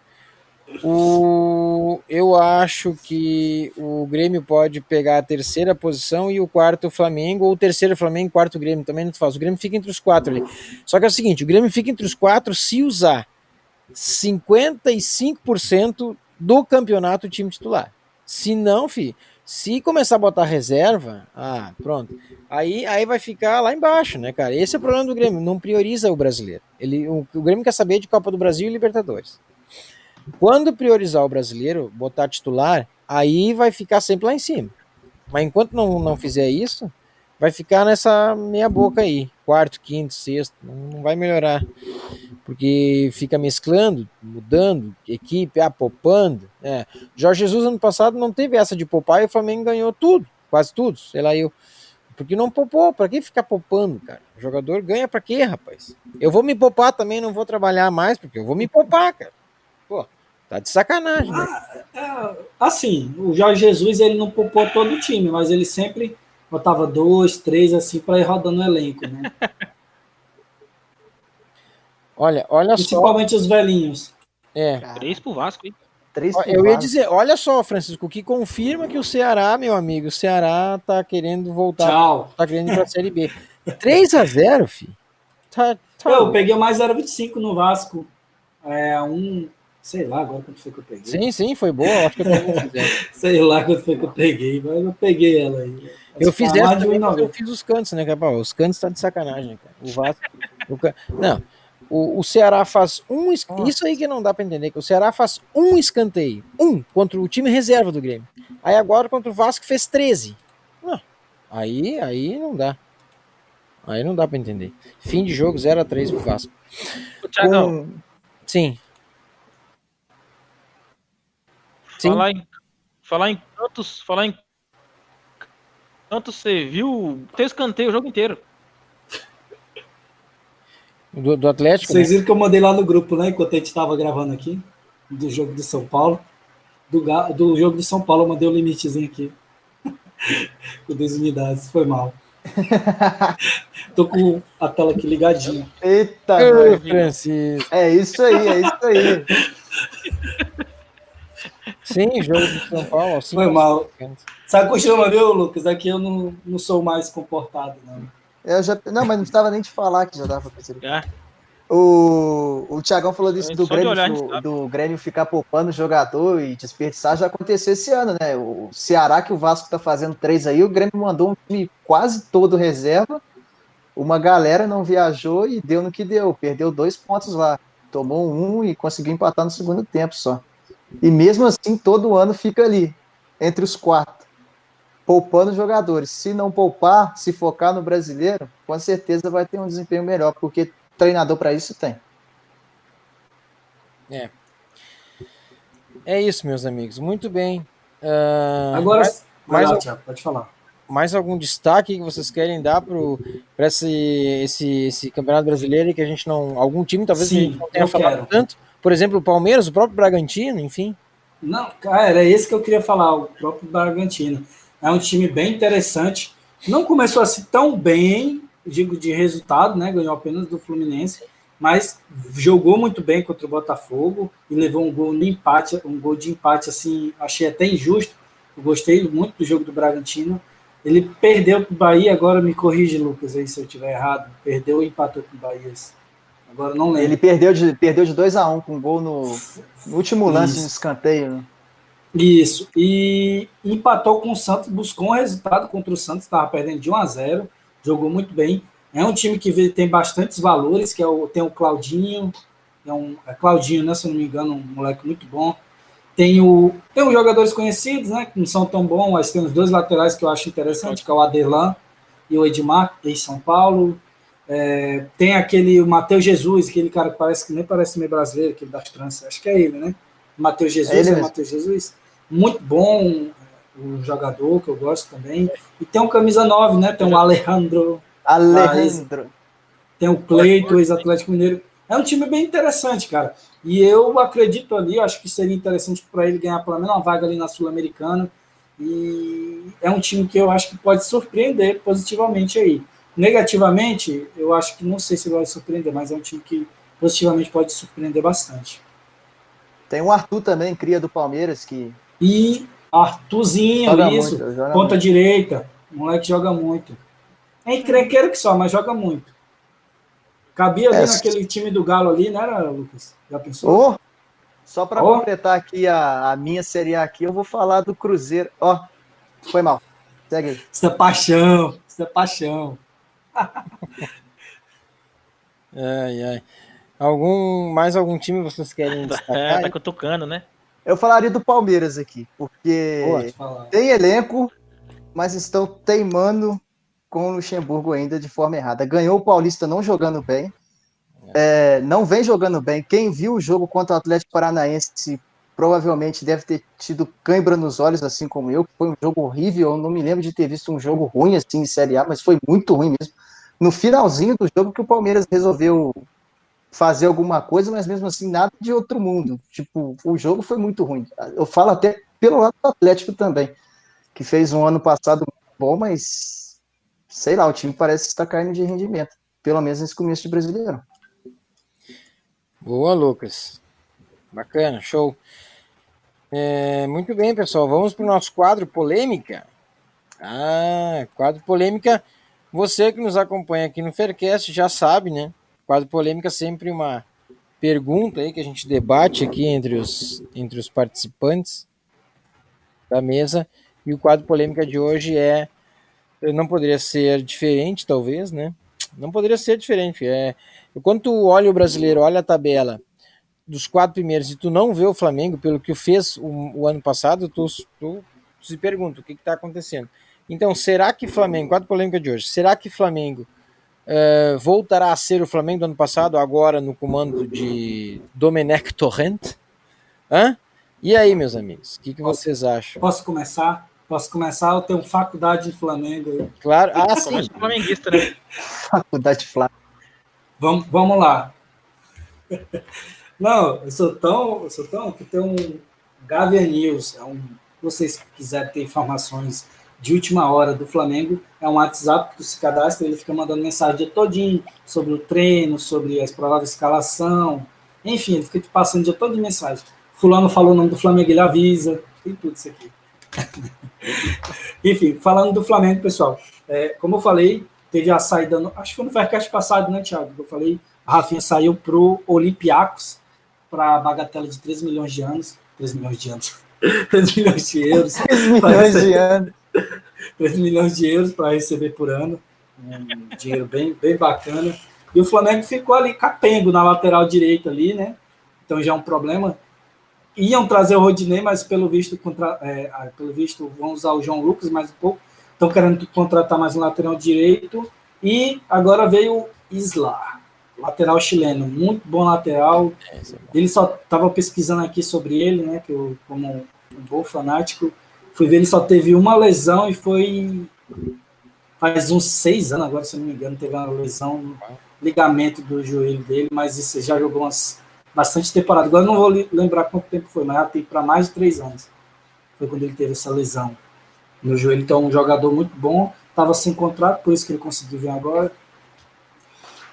O, eu acho que o Grêmio pode pegar a terceira posição e o quarto o Flamengo, ou o terceiro Flamengo, quarto Grêmio, também não faz. O Grêmio fica entre os quatro ali. Só que é o seguinte, o Grêmio fica entre os quatro se usar 55% do campeonato time titular. Se não, fi, se começar a botar reserva, ah, pronto. Aí, aí vai ficar lá embaixo, né, cara? Esse é o problema do Grêmio, não prioriza o brasileiro. Ele, o, o Grêmio quer saber de Copa do Brasil e Libertadores. Quando priorizar o brasileiro, botar titular, aí vai ficar sempre lá em cima. Mas enquanto não, não fizer isso, vai ficar nessa meia boca aí. Quarto, quinto, sexto, não, não vai melhorar. Porque fica mesclando, mudando equipe, ah, poupando. Né? Jorge Jesus ano passado não teve essa de poupar e o Flamengo ganhou tudo, quase tudo, sei lá eu. Porque não poupou, para que ficar poupando, cara? O jogador ganha para quê, rapaz? Eu vou me poupar também, não vou trabalhar mais, porque eu vou me poupar, cara. Pô, tá de sacanagem, né? É, assim, o Jorge Jesus ele não poupou todo o time, mas ele sempre botava dois, três assim para ir rodando o elenco, né? Olha, olha só. Principalmente os velhinhos. É. Três pro Vasco, hein? Três pro Eu ia Vasco. dizer, olha só, Francisco, que confirma que o Ceará, meu amigo, o Ceará tá querendo voltar, Tchau. tá querendo ir pra Série B. 3 a 0 filho. Tá, tá Eu peguei mais 0,25 no Vasco. É um. Sei lá agora quanto foi que eu peguei. Sim, sim, foi boa. Acho que eu. Sei lá quanto foi que eu peguei, mas eu peguei ela aí. Eu fiz tá essa eu 1,90. fiz os cantos, né, cara? Os cantos tá de sacanagem, cara. O Vasco. o ca- Não. O, o Ceará faz um. Isso aí que não dá pra entender, que o Ceará faz um escanteio. Um contra o time reserva do Grêmio. Aí agora contra o Vasco fez 13. Não. Aí, aí não dá. Aí não dá pra entender. Fim de jogo 0 a 3 pro Vasco. Ô, Thiagão, Com- Sim. Sim. falar em, falar em cantos, falar em cantos, você viu? Tem escanteio o jogo inteiro. Do, do Atlético. Vocês né? viram que eu mandei lá no grupo, né? Enquanto a gente estava gravando aqui, do jogo de São Paulo. Do, do jogo de São Paulo, eu mandei o limitezinho aqui. com 10 unidades, foi mal. Tô com a tela aqui ligadinha. Eita, Ô, velho. Francisco. é isso aí, é isso aí. Sim, jogo de São Paulo. assim, Foi mal. Sabe costuma, viu, Lucas? Aqui eu não, não sou mais comportado, não. Eu já, não, mas não precisava nem te falar que já dava pra perceber. Já. O, o Thiagão falou disso É, do Grêmio, olhar do, do Grêmio ficar poupando o jogador e desperdiçar, já aconteceu esse ano, né? O Ceará, que o Vasco tá fazendo três aí, o Grêmio mandou um time quase todo reserva, uma galera não viajou e deu no que deu, perdeu dois pontos lá, tomou um e conseguiu empatar no segundo tempo só. E mesmo assim, todo ano fica ali, entre os quatro, poupando jogadores. Se não poupar, se focar no brasileiro, com certeza vai ter um desempenho melhor, porque treinador para isso tem. É isso, meus amigos. Muito bem. Ah, Agora, mais, mais lá, al- Thiago, pode falar. mais algum destaque que vocês querem dar para esse, esse, esse campeonato brasileiro e que a gente não. Algum time talvez Sim, a gente não tenha falado quero. tanto? Por exemplo, o Palmeiras, o próprio Bragantino, enfim. Não, cara, era esse que eu queria falar, o próprio Bragantino. É um time bem interessante. Não começou assim tão bem, digo de resultado, né? Ganhou apenas do Fluminense, mas jogou muito bem contra o Botafogo e levou um gol no empate, um gol de empate assim, achei até injusto. Eu gostei muito do jogo do Bragantino. Ele perdeu para o Bahia, agora me corrige, Lucas, aí se eu estiver errado. Perdeu ou empatou com o Bahia. Agora não lembro. Ele perdeu de, perdeu de 2 a 1 com um gol no, no último lance Isso. de escanteio. né? Isso. E empatou com o Santos, buscou um resultado contra o Santos, estava perdendo de 1 a 0 jogou muito bem. É um time que tem bastantes valores, que é o, tem o Claudinho, é um é Claudinho, né, se eu não me engano, um moleque muito bom. Tem, o, tem os jogadores conhecidos, né, que não são tão bons, mas tem os dois laterais que eu acho interessante, que é o Adelan e o Edmar, em São Paulo. É, tem aquele Matheus Jesus, aquele cara que parece que nem parece meio brasileiro, aquele das tranças, acho que é ele, né? Matheus Jesus, É é. Matheus Jesus. Muito bom o jogador, que eu gosto também. E tem um camisa 9, né? Tem o Alejandro, Alejandro. tem o Cleito, ex-Atlético Mineiro. É um time bem interessante, cara. E eu acredito ali, acho que seria interessante para ele ganhar pelo menos uma vaga ali na Sul-Americana. E é um time que eu acho que pode surpreender positivamente aí. Negativamente, eu acho que não sei se vai surpreender, mas é um time que positivamente pode surpreender bastante. Tem o Arthur também, cria do Palmeiras, que E Arthurzinho, joga isso, muito. Ponta muito. direita. O moleque joga muito. É encrenqueiro que só, mas joga muito. Cabia ali É, naquele time do Galo ali, não era, Lucas? Já pensou? Ô, só para Ó. completar aqui a, a minha Série A aqui, eu vou falar do Cruzeiro. Ó, foi mal. Segue aí. Isso é paixão, isso é paixão. Ai, ai. Algum, mais algum time vocês querem É, destacar? tá cutucando, né? Eu falaria do Palmeiras aqui, porque tem elenco, mas estão teimando com o Luxemburgo ainda de forma errada. Ganhou o Paulista não jogando bem. é, não vem jogando bem. Quem viu o jogo contra o Atlético Paranaense provavelmente deve ter tido cãibra nos olhos, assim como eu, que foi um jogo horrível. Eu não me lembro de ter visto um jogo ruim assim em Série A, mas foi muito ruim mesmo. No finalzinho do jogo que o Palmeiras resolveu fazer alguma coisa, mas mesmo assim nada de outro mundo. Tipo, o jogo foi muito ruim. Eu falo até pelo lado do Atlético também, que fez um ano passado bom, mas sei lá, o time parece estar caindo de rendimento, pelo menos nesse começo de brasileiro. Boa, Lucas. Bacana, show. É, muito bem, pessoal. Vamos para o nosso quadro polêmica. Ah, quadro polêmica. Você que nos acompanha aqui no Faircast já sabe, né? Quadro polêmica sempre uma pergunta aí que a gente debate aqui entre os, entre os participantes da mesa. E o quadro polêmica de hoje é. Não poderia ser diferente, talvez, né? Não poderia ser diferente. É, quando tu olha o brasileiro, olha a tabela dos quatro primeiros e tu não vê o Flamengo pelo que fez o, o ano passado, tu, tu, tu, se pergunta o que está acontecendo. Então, será que Flamengo, quatro polêmica de hoje, será que Flamengo uh, voltará a ser o Flamengo do ano passado, agora no comando de Domenech Torrent? Hã? E aí, meus amigos, o que, que posso, vocês acham? Posso começar? Posso começar? Eu tenho faculdade de Flamengo. Claro, ah, sim. flamenguista, né? Faculdade de Flamengo. Vamos, vamos lá. Não, eu sou tão, eu sou tão que tem um Gavia News, é um, vocês quiserem ter informações de última hora do Flamengo, é um WhatsApp que tu se cadastra, ele fica mandando mensagem de todinho sobre o treino, sobre as prováveis escalação, enfim, ele fica te passando de todo de mensagem. Fulano falou o nome do Flamengo, ele avisa, tem tudo isso aqui. enfim, falando do Flamengo, pessoal, é, como eu falei, teve a saída, no, acho que foi no Faircast passado, né, Thiago? Eu falei, a Rafinha saiu pro Olympiacos, para bagatela de 3 milhões de anos. 3 milhões de anos. 3 milhões de euros. 3 milhões de anos. 3 milhões de euros para receber por ano. Um dinheiro bem, bem bacana. E o Flamengo ficou ali capengo na lateral direita ali, né? Então já é um problema. Iam trazer o Rodinei, mas pelo visto, contra, é, pelo visto vão usar o João Lucas mais um pouco. Estão querendo contratar mais um lateral direito. E agora veio o Isla lateral chileno, muito bom lateral. É, ele só estava pesquisando aqui sobre ele, né? Que eu, como um bom fanático, fui ver ele só teve uma lesão e foi faz uns seis anos agora, se não me engano, teve uma lesão no ligamento do joelho dele, mas isso já jogou umas bastante temporada. Agora não vou lembrar quanto tempo foi, mas já tem para mais de três anos. Foi quando ele teve essa lesão no joelho. Então, um jogador muito bom, estava sem contrato, por isso que ele conseguiu vir agora.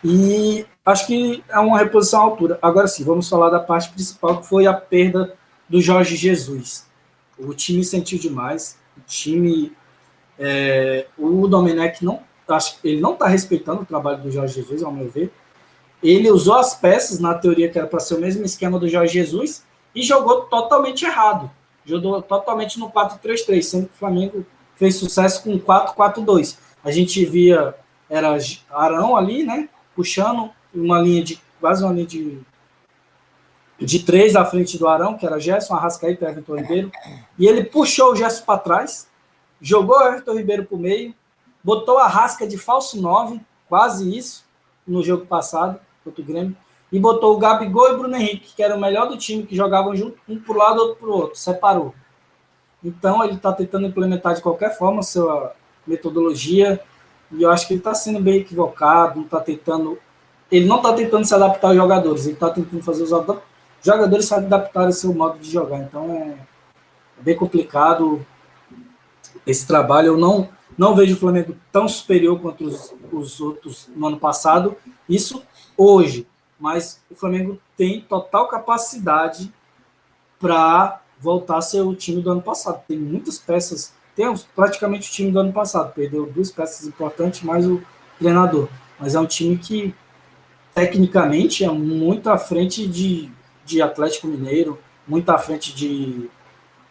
E acho que é uma reposição à altura. Agora sim, vamos falar da parte principal, que foi a perda do Jorge Jesus. O time sentiu demais, o time. É, o Domenech não. Acho ele não está respeitando o trabalho do Jorge Jesus, ao meu ver. Ele usou as peças, na teoria, que era para ser o mesmo esquema do Jorge Jesus, e jogou totalmente errado. Jogou totalmente no 4-3-3, sendo que o Flamengo fez sucesso com 4-4-2. A gente via, era Arão ali, né? puxando uma linha de quase uma linha de de três à frente do Arão, que era Gerson, Arrascaeta e Everton Ribeiro, e ele puxou o Gerson para trás, jogou o Everton Ribeiro para o meio, botou a Rasca de falso 9, quase isso, no jogo passado, contra o Grêmio, e botou o Gabigol e o Bruno Henrique, que era o melhor do time, que jogavam junto, um para o lado, outro para o outro, separou. Então ele está tentando implementar de qualquer forma a sua metodologia, e eu acho que ele está sendo bem equivocado, não está tentando. Ele não está tentando se adaptar aos jogadores, ele está tentando fazer os jogadores se adaptarem ao seu modo de jogar. Então é bem complicado esse trabalho. Eu não, não vejo o Flamengo tão superior quanto os, os outros no ano passado. Isso hoje. Mas o Flamengo tem total capacidade para voltar a ser o time do ano passado. Tem muitas peças temos praticamente o time do ano passado. Perdeu duas peças importantes, mais o treinador. Mas é um time que, tecnicamente, é muito à frente de, de Atlético Mineiro, muito à frente de,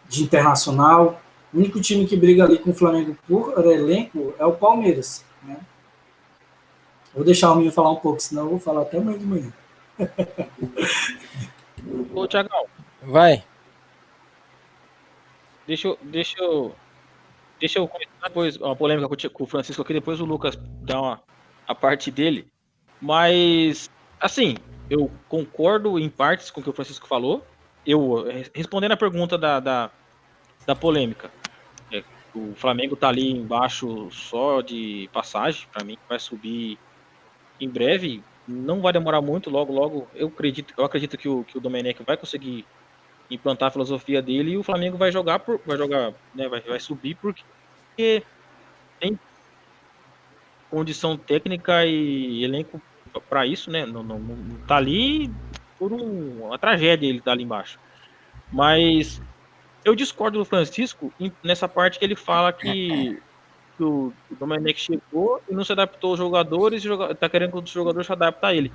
de Internacional. O único time que briga ali com o Flamengo por elenco é o Palmeiras. Né? Vou deixar o menino falar um pouco, senão eu vou falar até amanhã de manhã. Ô, Tiagão. Vai. Deixa eu, deixa eu Deixa eu começar depois uma polêmica com o Francisco aqui, depois o Lucas dá uma, a parte dele. Mas Assim, eu concordo em partes com o que o Francisco falou. Eu, eh, respondendo a pergunta da, da, da polêmica, é, o Flamengo tá ali embaixo só de passagem, para mim, vai subir em breve. Não vai demorar muito, logo, logo. Eu acredito, eu acredito que o, que o Domenech vai conseguir implantar a filosofia dele e o Flamengo vai jogar por, vai jogar, né, vai, vai subir porque tem condição técnica e elenco para isso, né? Não, não, não, tá ali por um, uma tragédia ele tá ali embaixo. Mas eu discordo do Francisco nessa parte que ele fala que, que o, Domenech chegou e não se adaptou aos jogadores e tá querendo que os jogadores se adaptem a ele.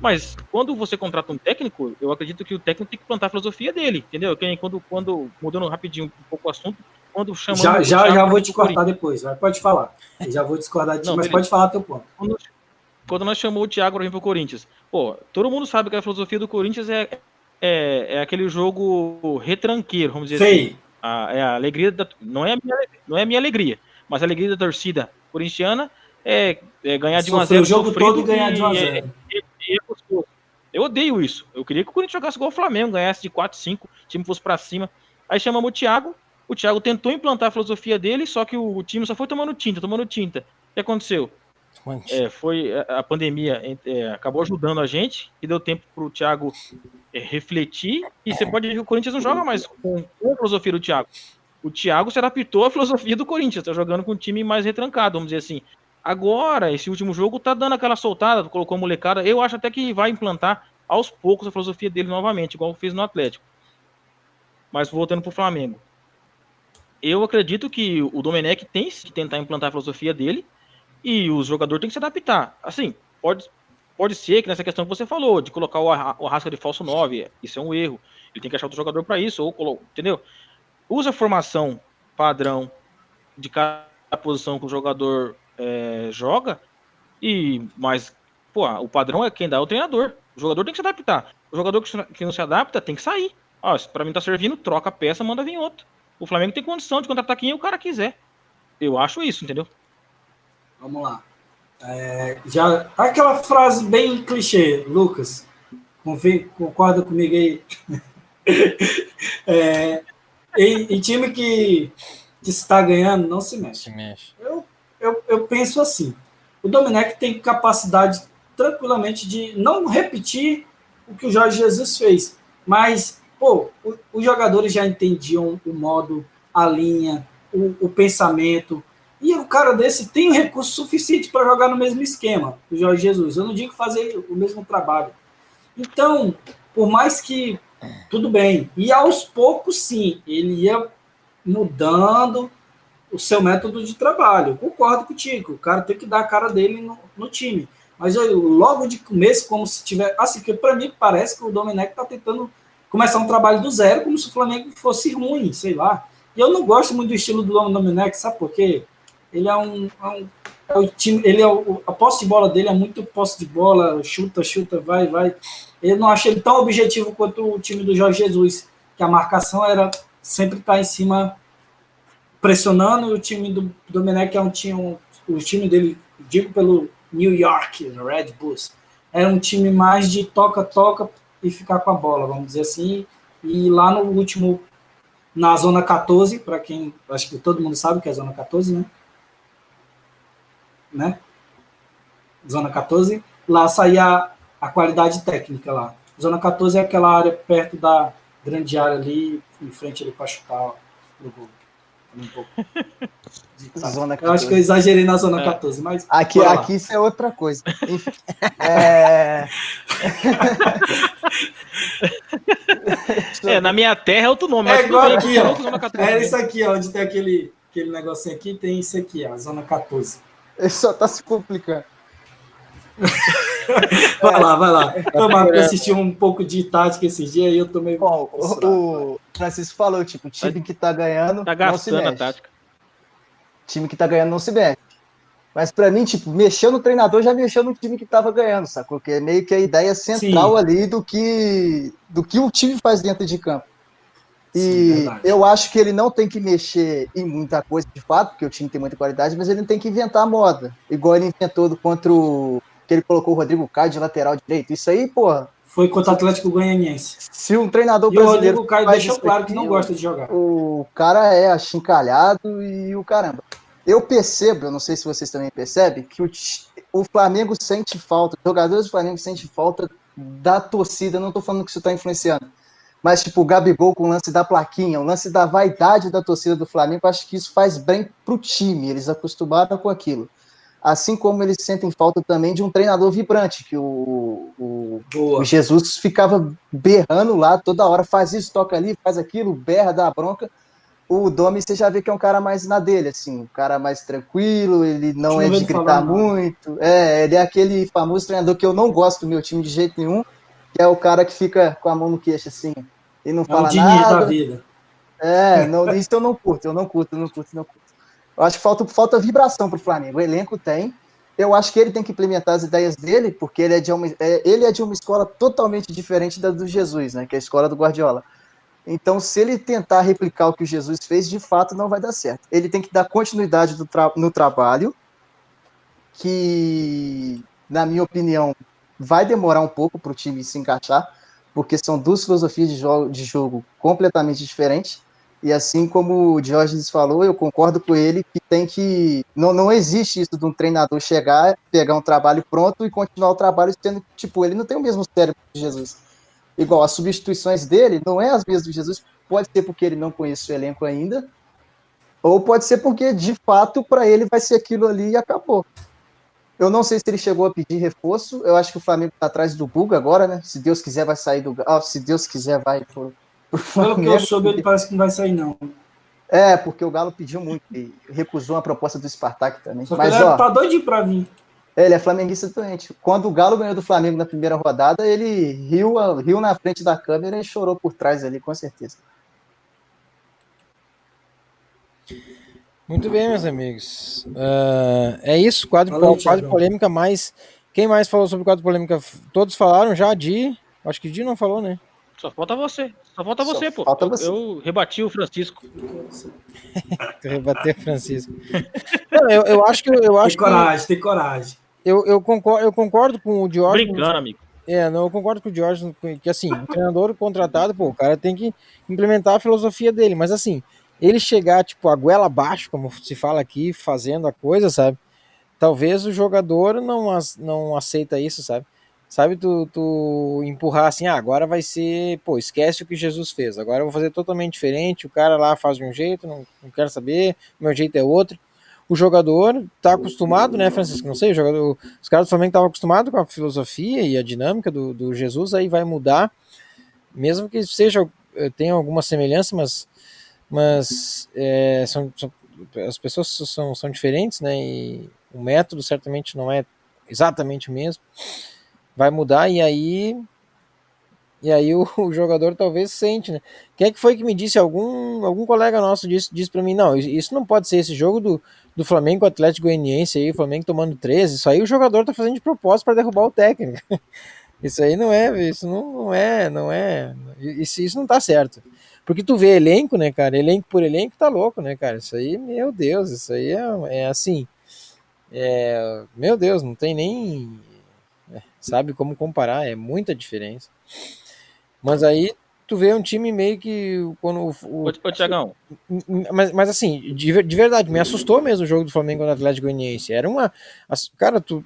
Mas quando você contrata um técnico, eu acredito que o técnico tem que plantar a filosofia dele, entendeu? Quando, quando mudando rapidinho um pouco o assunto, quando chamando. Já, já, já vou te cortar depois, vai, pode falar. Eu já vou discordar de ti, mas beleza. pode falar teu ponto. Quando, quando nós chamamos o Thiago para vir pro Corinthians, pô, todo mundo sabe que a filosofia do Corinthians é, é, é aquele jogo retranqueiro, vamos dizer Sei. assim. A, é a alegria da, não é a minha, não é minha alegria, mas a alegria da torcida corintiana é, é ganhar de 1 a 0 o jogo todo e ganhar de 1 a 0. É, é, é eu odeio isso. Eu queria que o Corinthians jogasse igual o Flamengo, ganhasse de 4, 5, o time fosse para cima. Aí chamamos o Thiago, o Thiago tentou implantar a filosofia dele, só que o, o time só foi tomando tinta, tomando tinta. O que aconteceu? É, foi a pandemia é, acabou ajudando a gente e deu tempo para o Thiago é, refletir. E você pode ver que o Corinthians não joga mais com, com a filosofia do Thiago. O Thiago se adaptou à filosofia do Corinthians, está jogando com um time mais retrancado, vamos dizer assim. Agora, esse último jogo tá dando aquela soltada, colocou a molecada. Eu acho até que vai implantar aos poucos a filosofia dele novamente, igual fez no Atlético. Mas voltando pro Flamengo. Eu acredito que o Domenech tem que tentar implantar a filosofia dele e os jogadores têm que se adaptar. Assim, pode, pode ser que nessa questão que você falou, de colocar o Arrasca de falso 9, isso é um erro. Ele tem que achar outro jogador para isso, ou entendeu? Usa a formação padrão de cada posição que o jogador é, joga, e mas pô, o padrão é quem dá é o treinador. O jogador tem que se adaptar. O jogador que não se adapta tem que sair. Ó, para mim tá servindo, troca a peça, manda vir outro. O Flamengo tem condição de contratar quem o cara quiser. Eu acho isso, entendeu? Vamos lá. É, já aquela frase bem clichê, Lucas. Concorda comigo aí? é, em, em, time que, que está ganhando, não se mexe. Se mexe. Eu eu, eu penso assim: o Domenech tem capacidade tranquilamente de não repetir o que o Jorge Jesus fez, mas pô, os jogadores já entendiam o modo, a linha, o, o pensamento. E o cara desse tem recurso suficiente para jogar no mesmo esquema, o Jorge Jesus. Eu não digo fazer o mesmo trabalho. Então, por mais que tudo bem, e aos poucos sim, ele ia mudando, o seu método de trabalho. Eu concordo contigo, o cara tem que dar a cara dele no, no time. Mas eu, logo de começo, como se tiver. Assim, que para mim parece que o Domenech está tentando começar um trabalho do zero, como se o Flamengo fosse ruim, sei lá. E eu não gosto muito do estilo do Domenech, sabe por quê? Ele é um. É um é time, ele é o, a posse de bola dele é muito posse de bola, chuta, chuta, vai, vai. Eu não acho ele tão objetivo quanto o time do Jorge Jesus, que a marcação era sempre estar tá em cima pressionando o time do Domenech é um time, o time dele, digo pelo New York Red Bulls, era um time mais de toca-toca e ficar com a bola, vamos dizer assim. E lá no último, na zona 14, para quem acho que todo mundo sabe que é a zona 14, né? Né? Zona 14, lá saía a qualidade técnica lá. Zona 14 é aquela área perto da grande área ali, em frente ali para chutar no gol um pouco. Zona 14. Eu acho que eu exagerei na zona é. 14, mas. Aqui, aqui isso é outra coisa. Enfim, é... é... na minha terra é outro nome. É igual aqui, ó. É isso aqui, ó, onde tem aquele, aquele negocinho aqui, tem isso aqui, ó, a zona 14. Ele só tá se complicando. vai lá, vai lá. Tomar, porque eu assisti um pouco de tática esses dias e eu tomei. Bom, o, o Francisco falou, tipo, time que tá ganhando. Tá gastando a tática. Time que tá ganhando não se mexe. Mas para mim, tipo, mexeu no treinador já mexeu no time que tava ganhando, sacou? Porque é meio que a ideia central Sim. ali do que, do que o time faz dentro de campo. E Sim, eu acho que ele não tem que mexer em muita coisa de fato, porque o time tem muita qualidade, mas ele tem que inventar a moda. Igual ele inventou contra o porque ele colocou o Rodrigo Caio de lateral direito. Isso aí, porra, Foi contra o Atlético Goianiense. se um treinador E o brasileiro Rodrigo Caio deixou claro que não gosta de jogar. o cara é achincalhado e o caramba. Eu percebo, eu não sei se vocês também percebem, que o, o Flamengo sente falta, os jogadores do Flamengo sentem falta da torcida, não tô falando que isso está influenciando, mas tipo o Gabigol com o lance da plaquinha, o lance da vaidade da torcida do Flamengo, acho que isso faz bem pro time, eles acostumaram com aquilo. Assim como eles sentem falta também de um treinador vibrante, que o, o, o Jesus ficava berrando lá toda hora, faz isso, toca ali, faz aquilo, berra, dá bronca. O Domi, você já vê que é um cara mais na dele, assim, um cara mais tranquilo, ele não Não é de gritar falar, muito. É, ele é aquele famoso treinador que eu não gosto do meu time de jeito nenhum, que é o cara que fica com a mão no queixo, assim, e não É o fala da nada. vida. É, não, isso eu não curto, eu não curto, eu não curto, não curto. Eu acho que falta, falta vibração pro Flamengo. O elenco tem. Eu acho que ele tem que implementar as ideias dele, porque ele é de uma, é, ele é de uma escola totalmente diferente da do Jesus, né? Que é a escola do Guardiola. Então, se ele tentar replicar o que o Jesus fez, de fato não vai dar certo. Ele tem que dar continuidade tra- no trabalho, que, na minha opinião, vai demorar um pouco para o time se encaixar, porque são duas filosofias de jogo, de jogo completamente diferentes. E assim como o Diógenes falou, eu concordo com ele que tem que. Não, não existe isso de um treinador chegar, pegar um trabalho pronto e continuar o trabalho sendo. Tipo, ele não tem o mesmo cérebro de Jesus. Igual, as substituições dele não é as mesmas do Jesus, pode ser porque ele não conhece o elenco ainda, ou pode ser porque, de fato, para ele vai ser aquilo ali e acabou. Eu não sei se ele chegou a pedir reforço. Eu acho que o Flamengo está atrás do Buga agora, né? Se Deus quiser, vai sair do. Ah, se Deus quiser, vai pro, pro Pelo que eu Flamengo. soube, ele parece que não vai sair, não. É, porque o Galo pediu muito e recusou a proposta do Spartak também. Só que Mas, ele ó, tá doidinho pra vir. ele é flamenguista doente. Quando o Galo ganhou do Flamengo na primeira rodada, ele riu, riu na frente da câmera e chorou por trás ali, com certeza. Muito bem, meus amigos. Ah, é isso, quadro, Valeu, quadro polêmica mais. Quem mais falou sobre o quadro polêmica? Todos falaram já, Di. Acho que Di não falou, né? Só falta você. Só falta Só você, pô. falta Eu- você. Eu, rebati o Francisco. Tu rebater Francisco. Não, eu, eu acho que eu acho Tem que coragem, tem coragem. eu, eu concordo, eu concordo com o Diógenes. Brincando, amigo. É, não, eu concordo com o Diógenes que assim, o treinador contratado, pô, o cara tem que implementar a filosofia dele, mas assim, ele chegar tipo a goela abaixo, como se fala aqui, fazendo a coisa, sabe? Talvez o jogador não não aceita isso, sabe? Sabe tu, tu empurrar assim, ah, agora vai ser, pô, esquece o que Jesus fez, agora eu vou fazer totalmente diferente, o cara lá faz de um jeito, não, não quero saber, meu jeito é outro. O jogador tá acostumado, né, Francisco? Não sei, o jogador, os caras do Flamengo estavam acostumados com a filosofia e a dinâmica do, do Jesus, aí vai mudar, mesmo que seja, eh, tenha alguma semelhança, mas, mas é, são, são- as pessoas são, são diferentes, né, e o método certamente não é exatamente o mesmo, vai mudar e aí e aí o, o jogador talvez sente, né? Quem é que foi que me disse? Algum, algum colega nosso disse, disse para mim, não, isso- não pode ser esse jogo do, do Flamengo Atlético Goianiense aí, o Flamengo tomando 13, isso aí o jogador tá fazendo de propósito para derrubar o técnico. Isso aí não é, isso não, não é, não é, isso, isso não tá certo. Porque tu vê elenco, né, cara, elenco por elenco tá louco, né, cara, isso aí, meu Deus, isso aí é, é assim, é, meu Deus, não tem nem, é, sabe como comparar, é muita diferença. Mas aí tu vê um time meio que quando o, o- ô Tiagão, mas, mas assim, de, de verdade, me assustou mesmo o jogo do Flamengo contra o Atlético Goianiense. Era uma. as- cara, tu.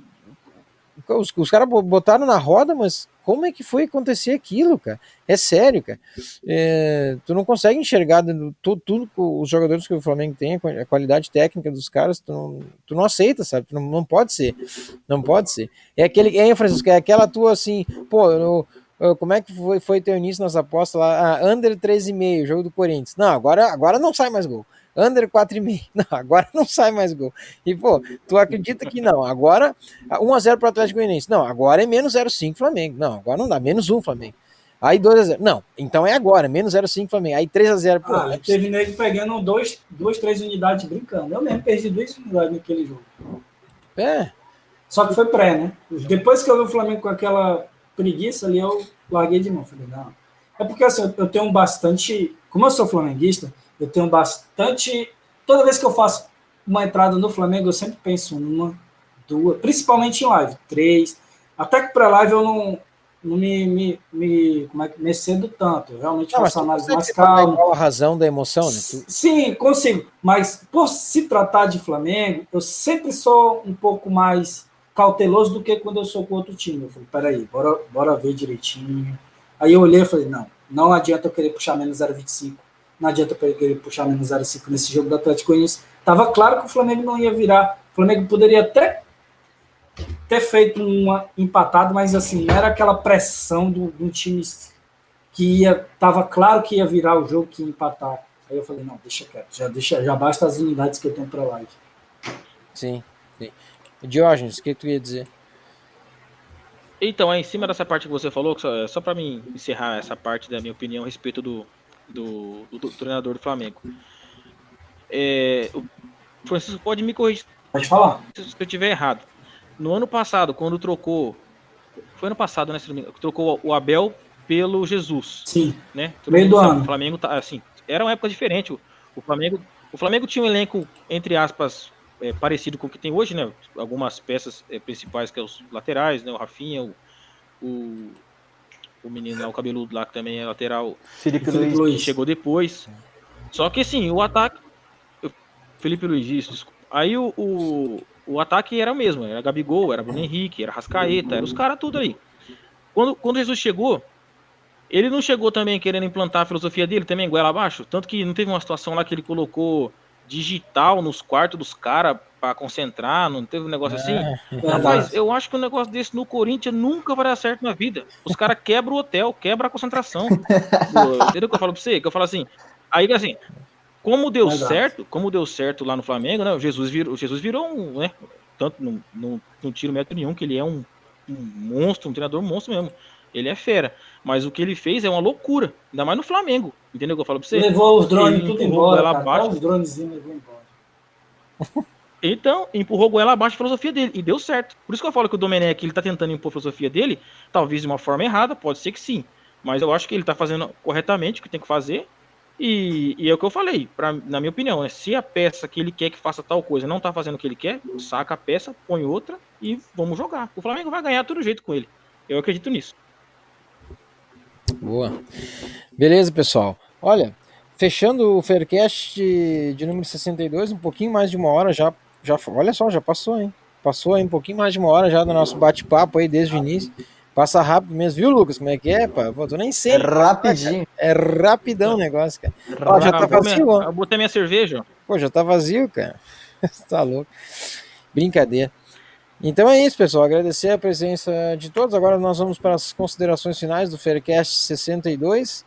Os, os caras bo- botaram na roda, mas como é que foi acontecer aquilo, cara? É sério, cara. É, tu não consegue enxergar tudo que os jogadores que o Flamengo tem, a quali- a qualidade técnica dos caras, tu não, tu não aceita, sabe? Não, não pode ser. Não pode ser. É aquele, é, Francisco, é aquela tua assim, pô, eu, como é que foi, foi teu início nas apostas lá? Ah, under 13,5, jogo do Corinthians. Não, agora, agora não sai mais gol. Under 4,5. Não, agora não sai mais gol. E, pô, tu acredita que não? Agora, 1x0 pro Atlético Goianiense. Não, agora é menos 0,5 Flamengo. Não, agora não dá, menos 1 Flamengo. Aí 2x0. Não, então é agora, menos 0,5 Flamengo. Aí 3x0. Pô, Ah, teve nego pegando dois, duas, três unidades brincando. Eu mesmo perdi duas unidades naquele jogo. é, Só que foi pré, né? Depois que eu vi o Flamengo com aquela preguiça ali, eu larguei de mão. Falei, não. É porque assim, eu tenho bastante. Como eu sou flamenguista, eu tenho bastante. Toda vez que eu faço uma entrada no Flamengo, eu sempre penso numa duas, principalmente em live, três. Até que para live eu não, não me, me, me, como é que, me cedo tanto. Eu realmente Não, faço análise mais calma. a razão da emoção, né? Tu- Sim, consigo. Mas por se tratar de Flamengo, eu sempre sou um pouco mais cauteloso do que quando eu sou com outro time. Eu falei, peraí, bora, bora ver direitinho. Aí eu olhei e falei, não, não adianta eu querer puxar menos 0,25. Não adianta eu querer puxar menos 0,5 nesse jogo do Atlético Goianiense. Tava claro que o Flamengo não ia virar. O Flamengo poderia até ter feito uma empatado, mas assim, não era aquela pressão do, de um time que ia, tava claro que ia virar o jogo, que ia empatar. Aí eu falei, não, deixa quieto, já, deixa, já basta as unidades que eu tenho para live. Sim, sim. Diógenes, o que tu ia dizer? Então, é em cima dessa parte que você falou, só, só para mim encerrar essa parte da minha opinião a respeito do, do, do- do treinador do Flamengo. É, o Francisco pode me corrigir Pode falar. se eu estiver errado. No ano passado, quando trocou. Foi ano passado, né? Se não me engano, trocou o Abel pelo Jesus, Sim, né? Todo Meio do sabe, ano. O Flamengo tá assim. Era uma época diferente. O, o Flamengo, o Flamengo tinha um elenco entre aspas é, parecido com o que tem hoje, né? Algumas peças é, principais que é os laterais, né? O Rafinha, o, o, o menino lá, o cabeludo lá que também é lateral, Felipe Felipe Luiz. chegou depois. Só que assim, o ataque. Felipe Luiz, isso, desculpa. Aí o, o, o ataque era o mesmo, era Gabigol, era Bruno Henrique, era Rascaeta, era os caras tudo aí. Quando, quando Jesus chegou, ele não chegou também querendo implantar a filosofia dele, também goela abaixo. Tanto que não teve uma situação lá que ele colocou digital nos quartos dos caras pra concentrar, não teve um negócio assim. Rapaz, verdade. eu acho que um negócio desse no Corinthians nunca vai dar certo na vida. Os caras quebram o hotel, quebram a concentração. Entendeu o que eu falo pra você? Que eu falo assim. Aí, assim, como deu Verdade. certo, como deu certo lá no Flamengo, né? O Jesus virou, o Jesus virou um, né? Tanto não, não, não tiro mérito nenhum, que ele é um, um monstro, um treinador monstro mesmo. Ele é fera. Mas o que ele fez é uma loucura. Ainda mais no Flamengo. Entendeu o que eu falo pra você? Levou os drones Ele tudo embora, ela cara. abaixo. Os dronezinhos levou embora. Então, empurrou goela abaixo a filosofia dele. E deu certo. Por isso que eu falo que o Domenech, ele tá tentando impor a filosofia dele, talvez de uma forma errada, pode ser que sim. Mas eu acho que ele tá fazendo corretamente o que tem que fazer. E, e é o que eu falei, pra, na minha opinião, né? Se a peça que ele quer que faça tal coisa não tá fazendo o que ele quer, saca a peça, põe outra e vamos jogar. O Flamengo vai ganhar todo jeito com ele. Eu acredito nisso. Boa. Beleza, pessoal. Olha, fechando o Faircast de, de número 62, um pouquinho mais de uma hora já, já. Olha só, já passou, hein? Passou aí um pouquinho mais de uma hora já do nosso bate-papo aí desde o início. Passa rápido mesmo, viu, Lucas? Como é que é? Pá? Pô, tu nem É sei. rapidinho. É rapidão o negócio, cara. Ó, já tá vazio, ó. Eu botei minha cerveja, ó. Pô, já tá vazio, cara. tá louco. Brincadeira. Então é isso, pessoal. Agradecer a presença de todos. Agora nós vamos para as considerações finais do Faircast 62.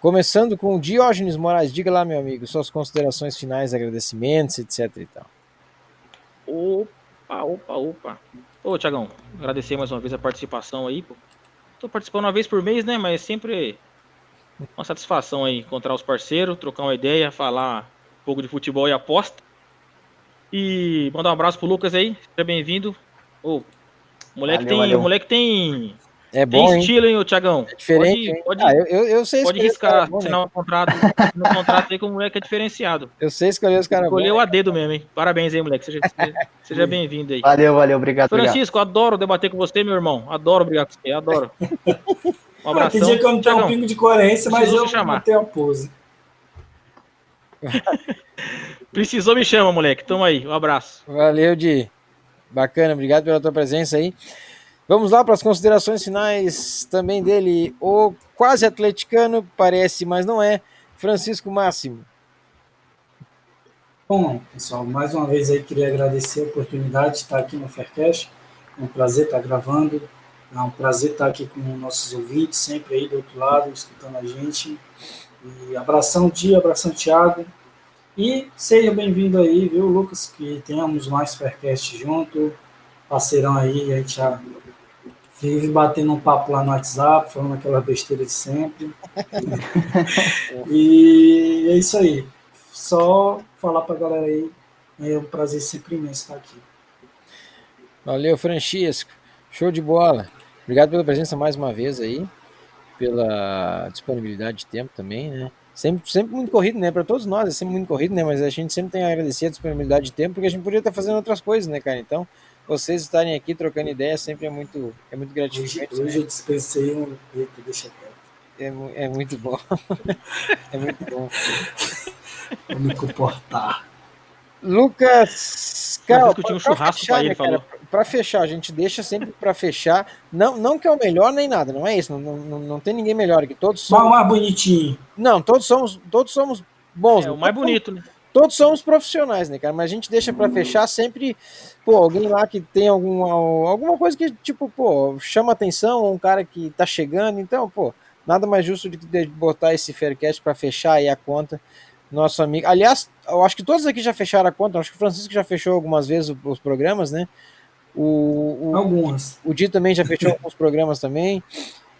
Começando com o Diógenes Moraes. Diga lá, meu amigo, suas considerações finais, agradecimentos, etc e tal. Opa, opa, opa. Ô, Tiagão, agradecer mais uma vez a participação aí. Tô participando uma vez por mês, né? Mas sempre uma satisfação aí encontrar os parceiros, trocar uma ideia, falar um pouco de futebol e aposta. E mandar um abraço pro Lucas aí, seja bem-vindo. Ô, moleque Valeu, tem, valeu. o moleque tem, É tem bom, hein? estilo, hein, ô Tiagão? É diferente. Pode, hein? pode, Ah, eu, eu, eu sei pode riscar, bons, né? assinar um contrato, no contrato aí que o moleque é diferenciado. Eu sei escolher os caras. Escolheu a dedo mesmo, hein? Parabéns aí, moleque. Seja, seja bem-vindo aí. Valeu, valeu, obrigado, obrigado. Francisco, adoro debater com você, meu irmão. Adoro brigar com você, adoro. Um Ah, abração. tem dia que eu não tenho um Tiagão, pingo de coerência, mas eu te chamar. não tenho a pose. Precisou, me chama, moleque. Tamo aí, um abraço. Valeu, Di. Bacana, obrigado pela tua presença aí. Vamos lá para as considerações finais também dele, o quase atleticano, parece, mas não é, Francisco Máximo. Bom, pessoal, mais uma vez aí queria agradecer a oportunidade de estar aqui no Faircast. É um prazer estar gravando. É um prazer estar aqui com nossos ouvintes, sempre aí do outro lado, escutando a gente. E abração, Dia, abração, Thiago. E seja bem-vindo aí, viu, Lucas, que tenhamos mais Faircast junto. Parceirão aí, a gente já vive batendo um papo lá no WhatsApp, falando aquela besteira de sempre. e é isso aí. Só falar pra galera aí, é um prazer sempre imenso estar aqui. Valeu, Francisco. Show de bola. Obrigado pela presença mais uma vez aí, pela disponibilidade de tempo também, né? Sempre, sempre muito corrido, né? Para todos nós é sempre muito corrido, né? Mas a gente sempre tem a agradecer a disponibilidade de tempo, porque a gente podia estar fazendo outras coisas, né, cara? Então, vocês estarem aqui trocando ideias sempre é muito, é muito Hoje, gratificante. hoje né? eu dispensei um. Eita, deixa quieto. É, é muito bom. é muito bom. Vou me comportar. Lucas, cara, tinha um churrasco pra ele, falou. Para fechar, a gente deixa sempre para fechar. Não, não que é o melhor nem nada, não é isso. Não, não, não- tem ninguém melhor aqui. Todos somos, mais bonitinho. não, todos somos, todos somos bons. É né? o mais Todos bonito, né? todos somos profissionais, né, cara? Mas a gente deixa pra fechar sempre, pô, alguém lá que tem alguma, alguma coisa que, tipo, pô, chama atenção, um cara que tá chegando, então, pô, nada mais justo do que de botar esse Faircast pra fechar aí a conta. Nosso amigo. Aliás, eu acho que todos aqui já fecharam a conta, eu acho que o Francisco já fechou algumas vezes os programas, né? O, o, Algumas. o Di também já fechou alguns programas também.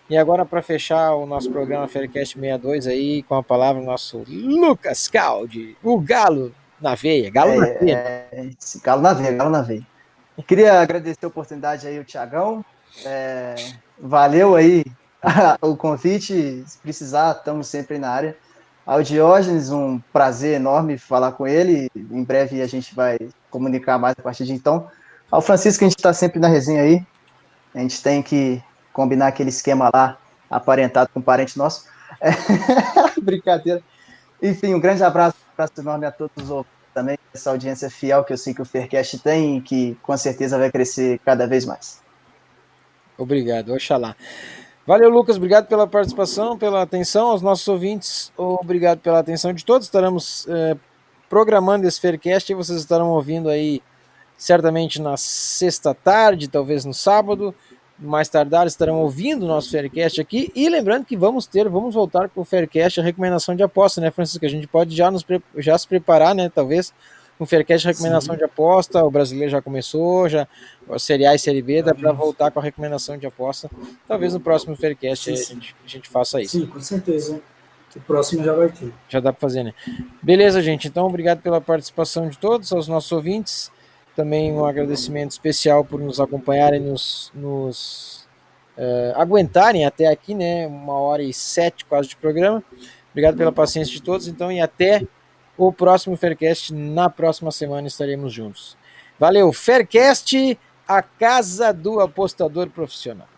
E agora, para fechar o nosso programa Faircast 62 aí, com a palavra, o nosso Lucas Caldi, o Galo na veia. Galo na veia. É, é, esse galo na veia, galo na veia. Queria agradecer a oportunidade aí, o Tiagão. valeu aí o convite. Se precisar, estamos sempre na área. Ao Diógenes, um prazer enorme falar com ele. Em breve a gente vai comunicar mais a partir de então. Ao Francisco, a gente está sempre na resenha aí. A gente tem que combinar aquele esquema lá, aparentado com um parente nosso. É, Brincadeira. Enfim, um grande abraço, abraço enorme a todos os também, essa audiência fiel que eu sei que o Faircast tem e que com certeza vai crescer cada vez mais. Obrigado, oxalá. Valeu, Lucas. Obrigado pela participação, pela atenção aos nossos ouvintes. Obrigado pela atenção de todos. Estaremos eh, programando esse Faircast e vocês estarão ouvindo aí certamente na sexta tarde, talvez no sábado. Mais tardar estarão ouvindo o nosso Faircast aqui. E lembrando que vamos ter, vamos voltar com o Faircast, a recomendação de aposta, né, Francisco? A gente pode já, nos, já se preparar, né? Talvez um Faircast recomendação Sim. de aposta. O brasileiro já começou, já a Série A e Série B, dá para voltar com a recomendação de aposta. Talvez no próximo Faircast a, gente, a gente faça isso. Sim, com certeza. O próximo já vai ter. Já dá para fazer, né? Beleza, gente. Então, obrigado pela participação de todos, aos nossos ouvintes. Também um agradecimento especial por nos acompanharem, nos, nos eh, aguentarem até aqui, né? Uma hora e sete quase de programa. Obrigado pela paciência de todos. Então, e até o próximo Faircast. Na próxima semana estaremos juntos. Valeu, Faircast, a casa do apostador profissional.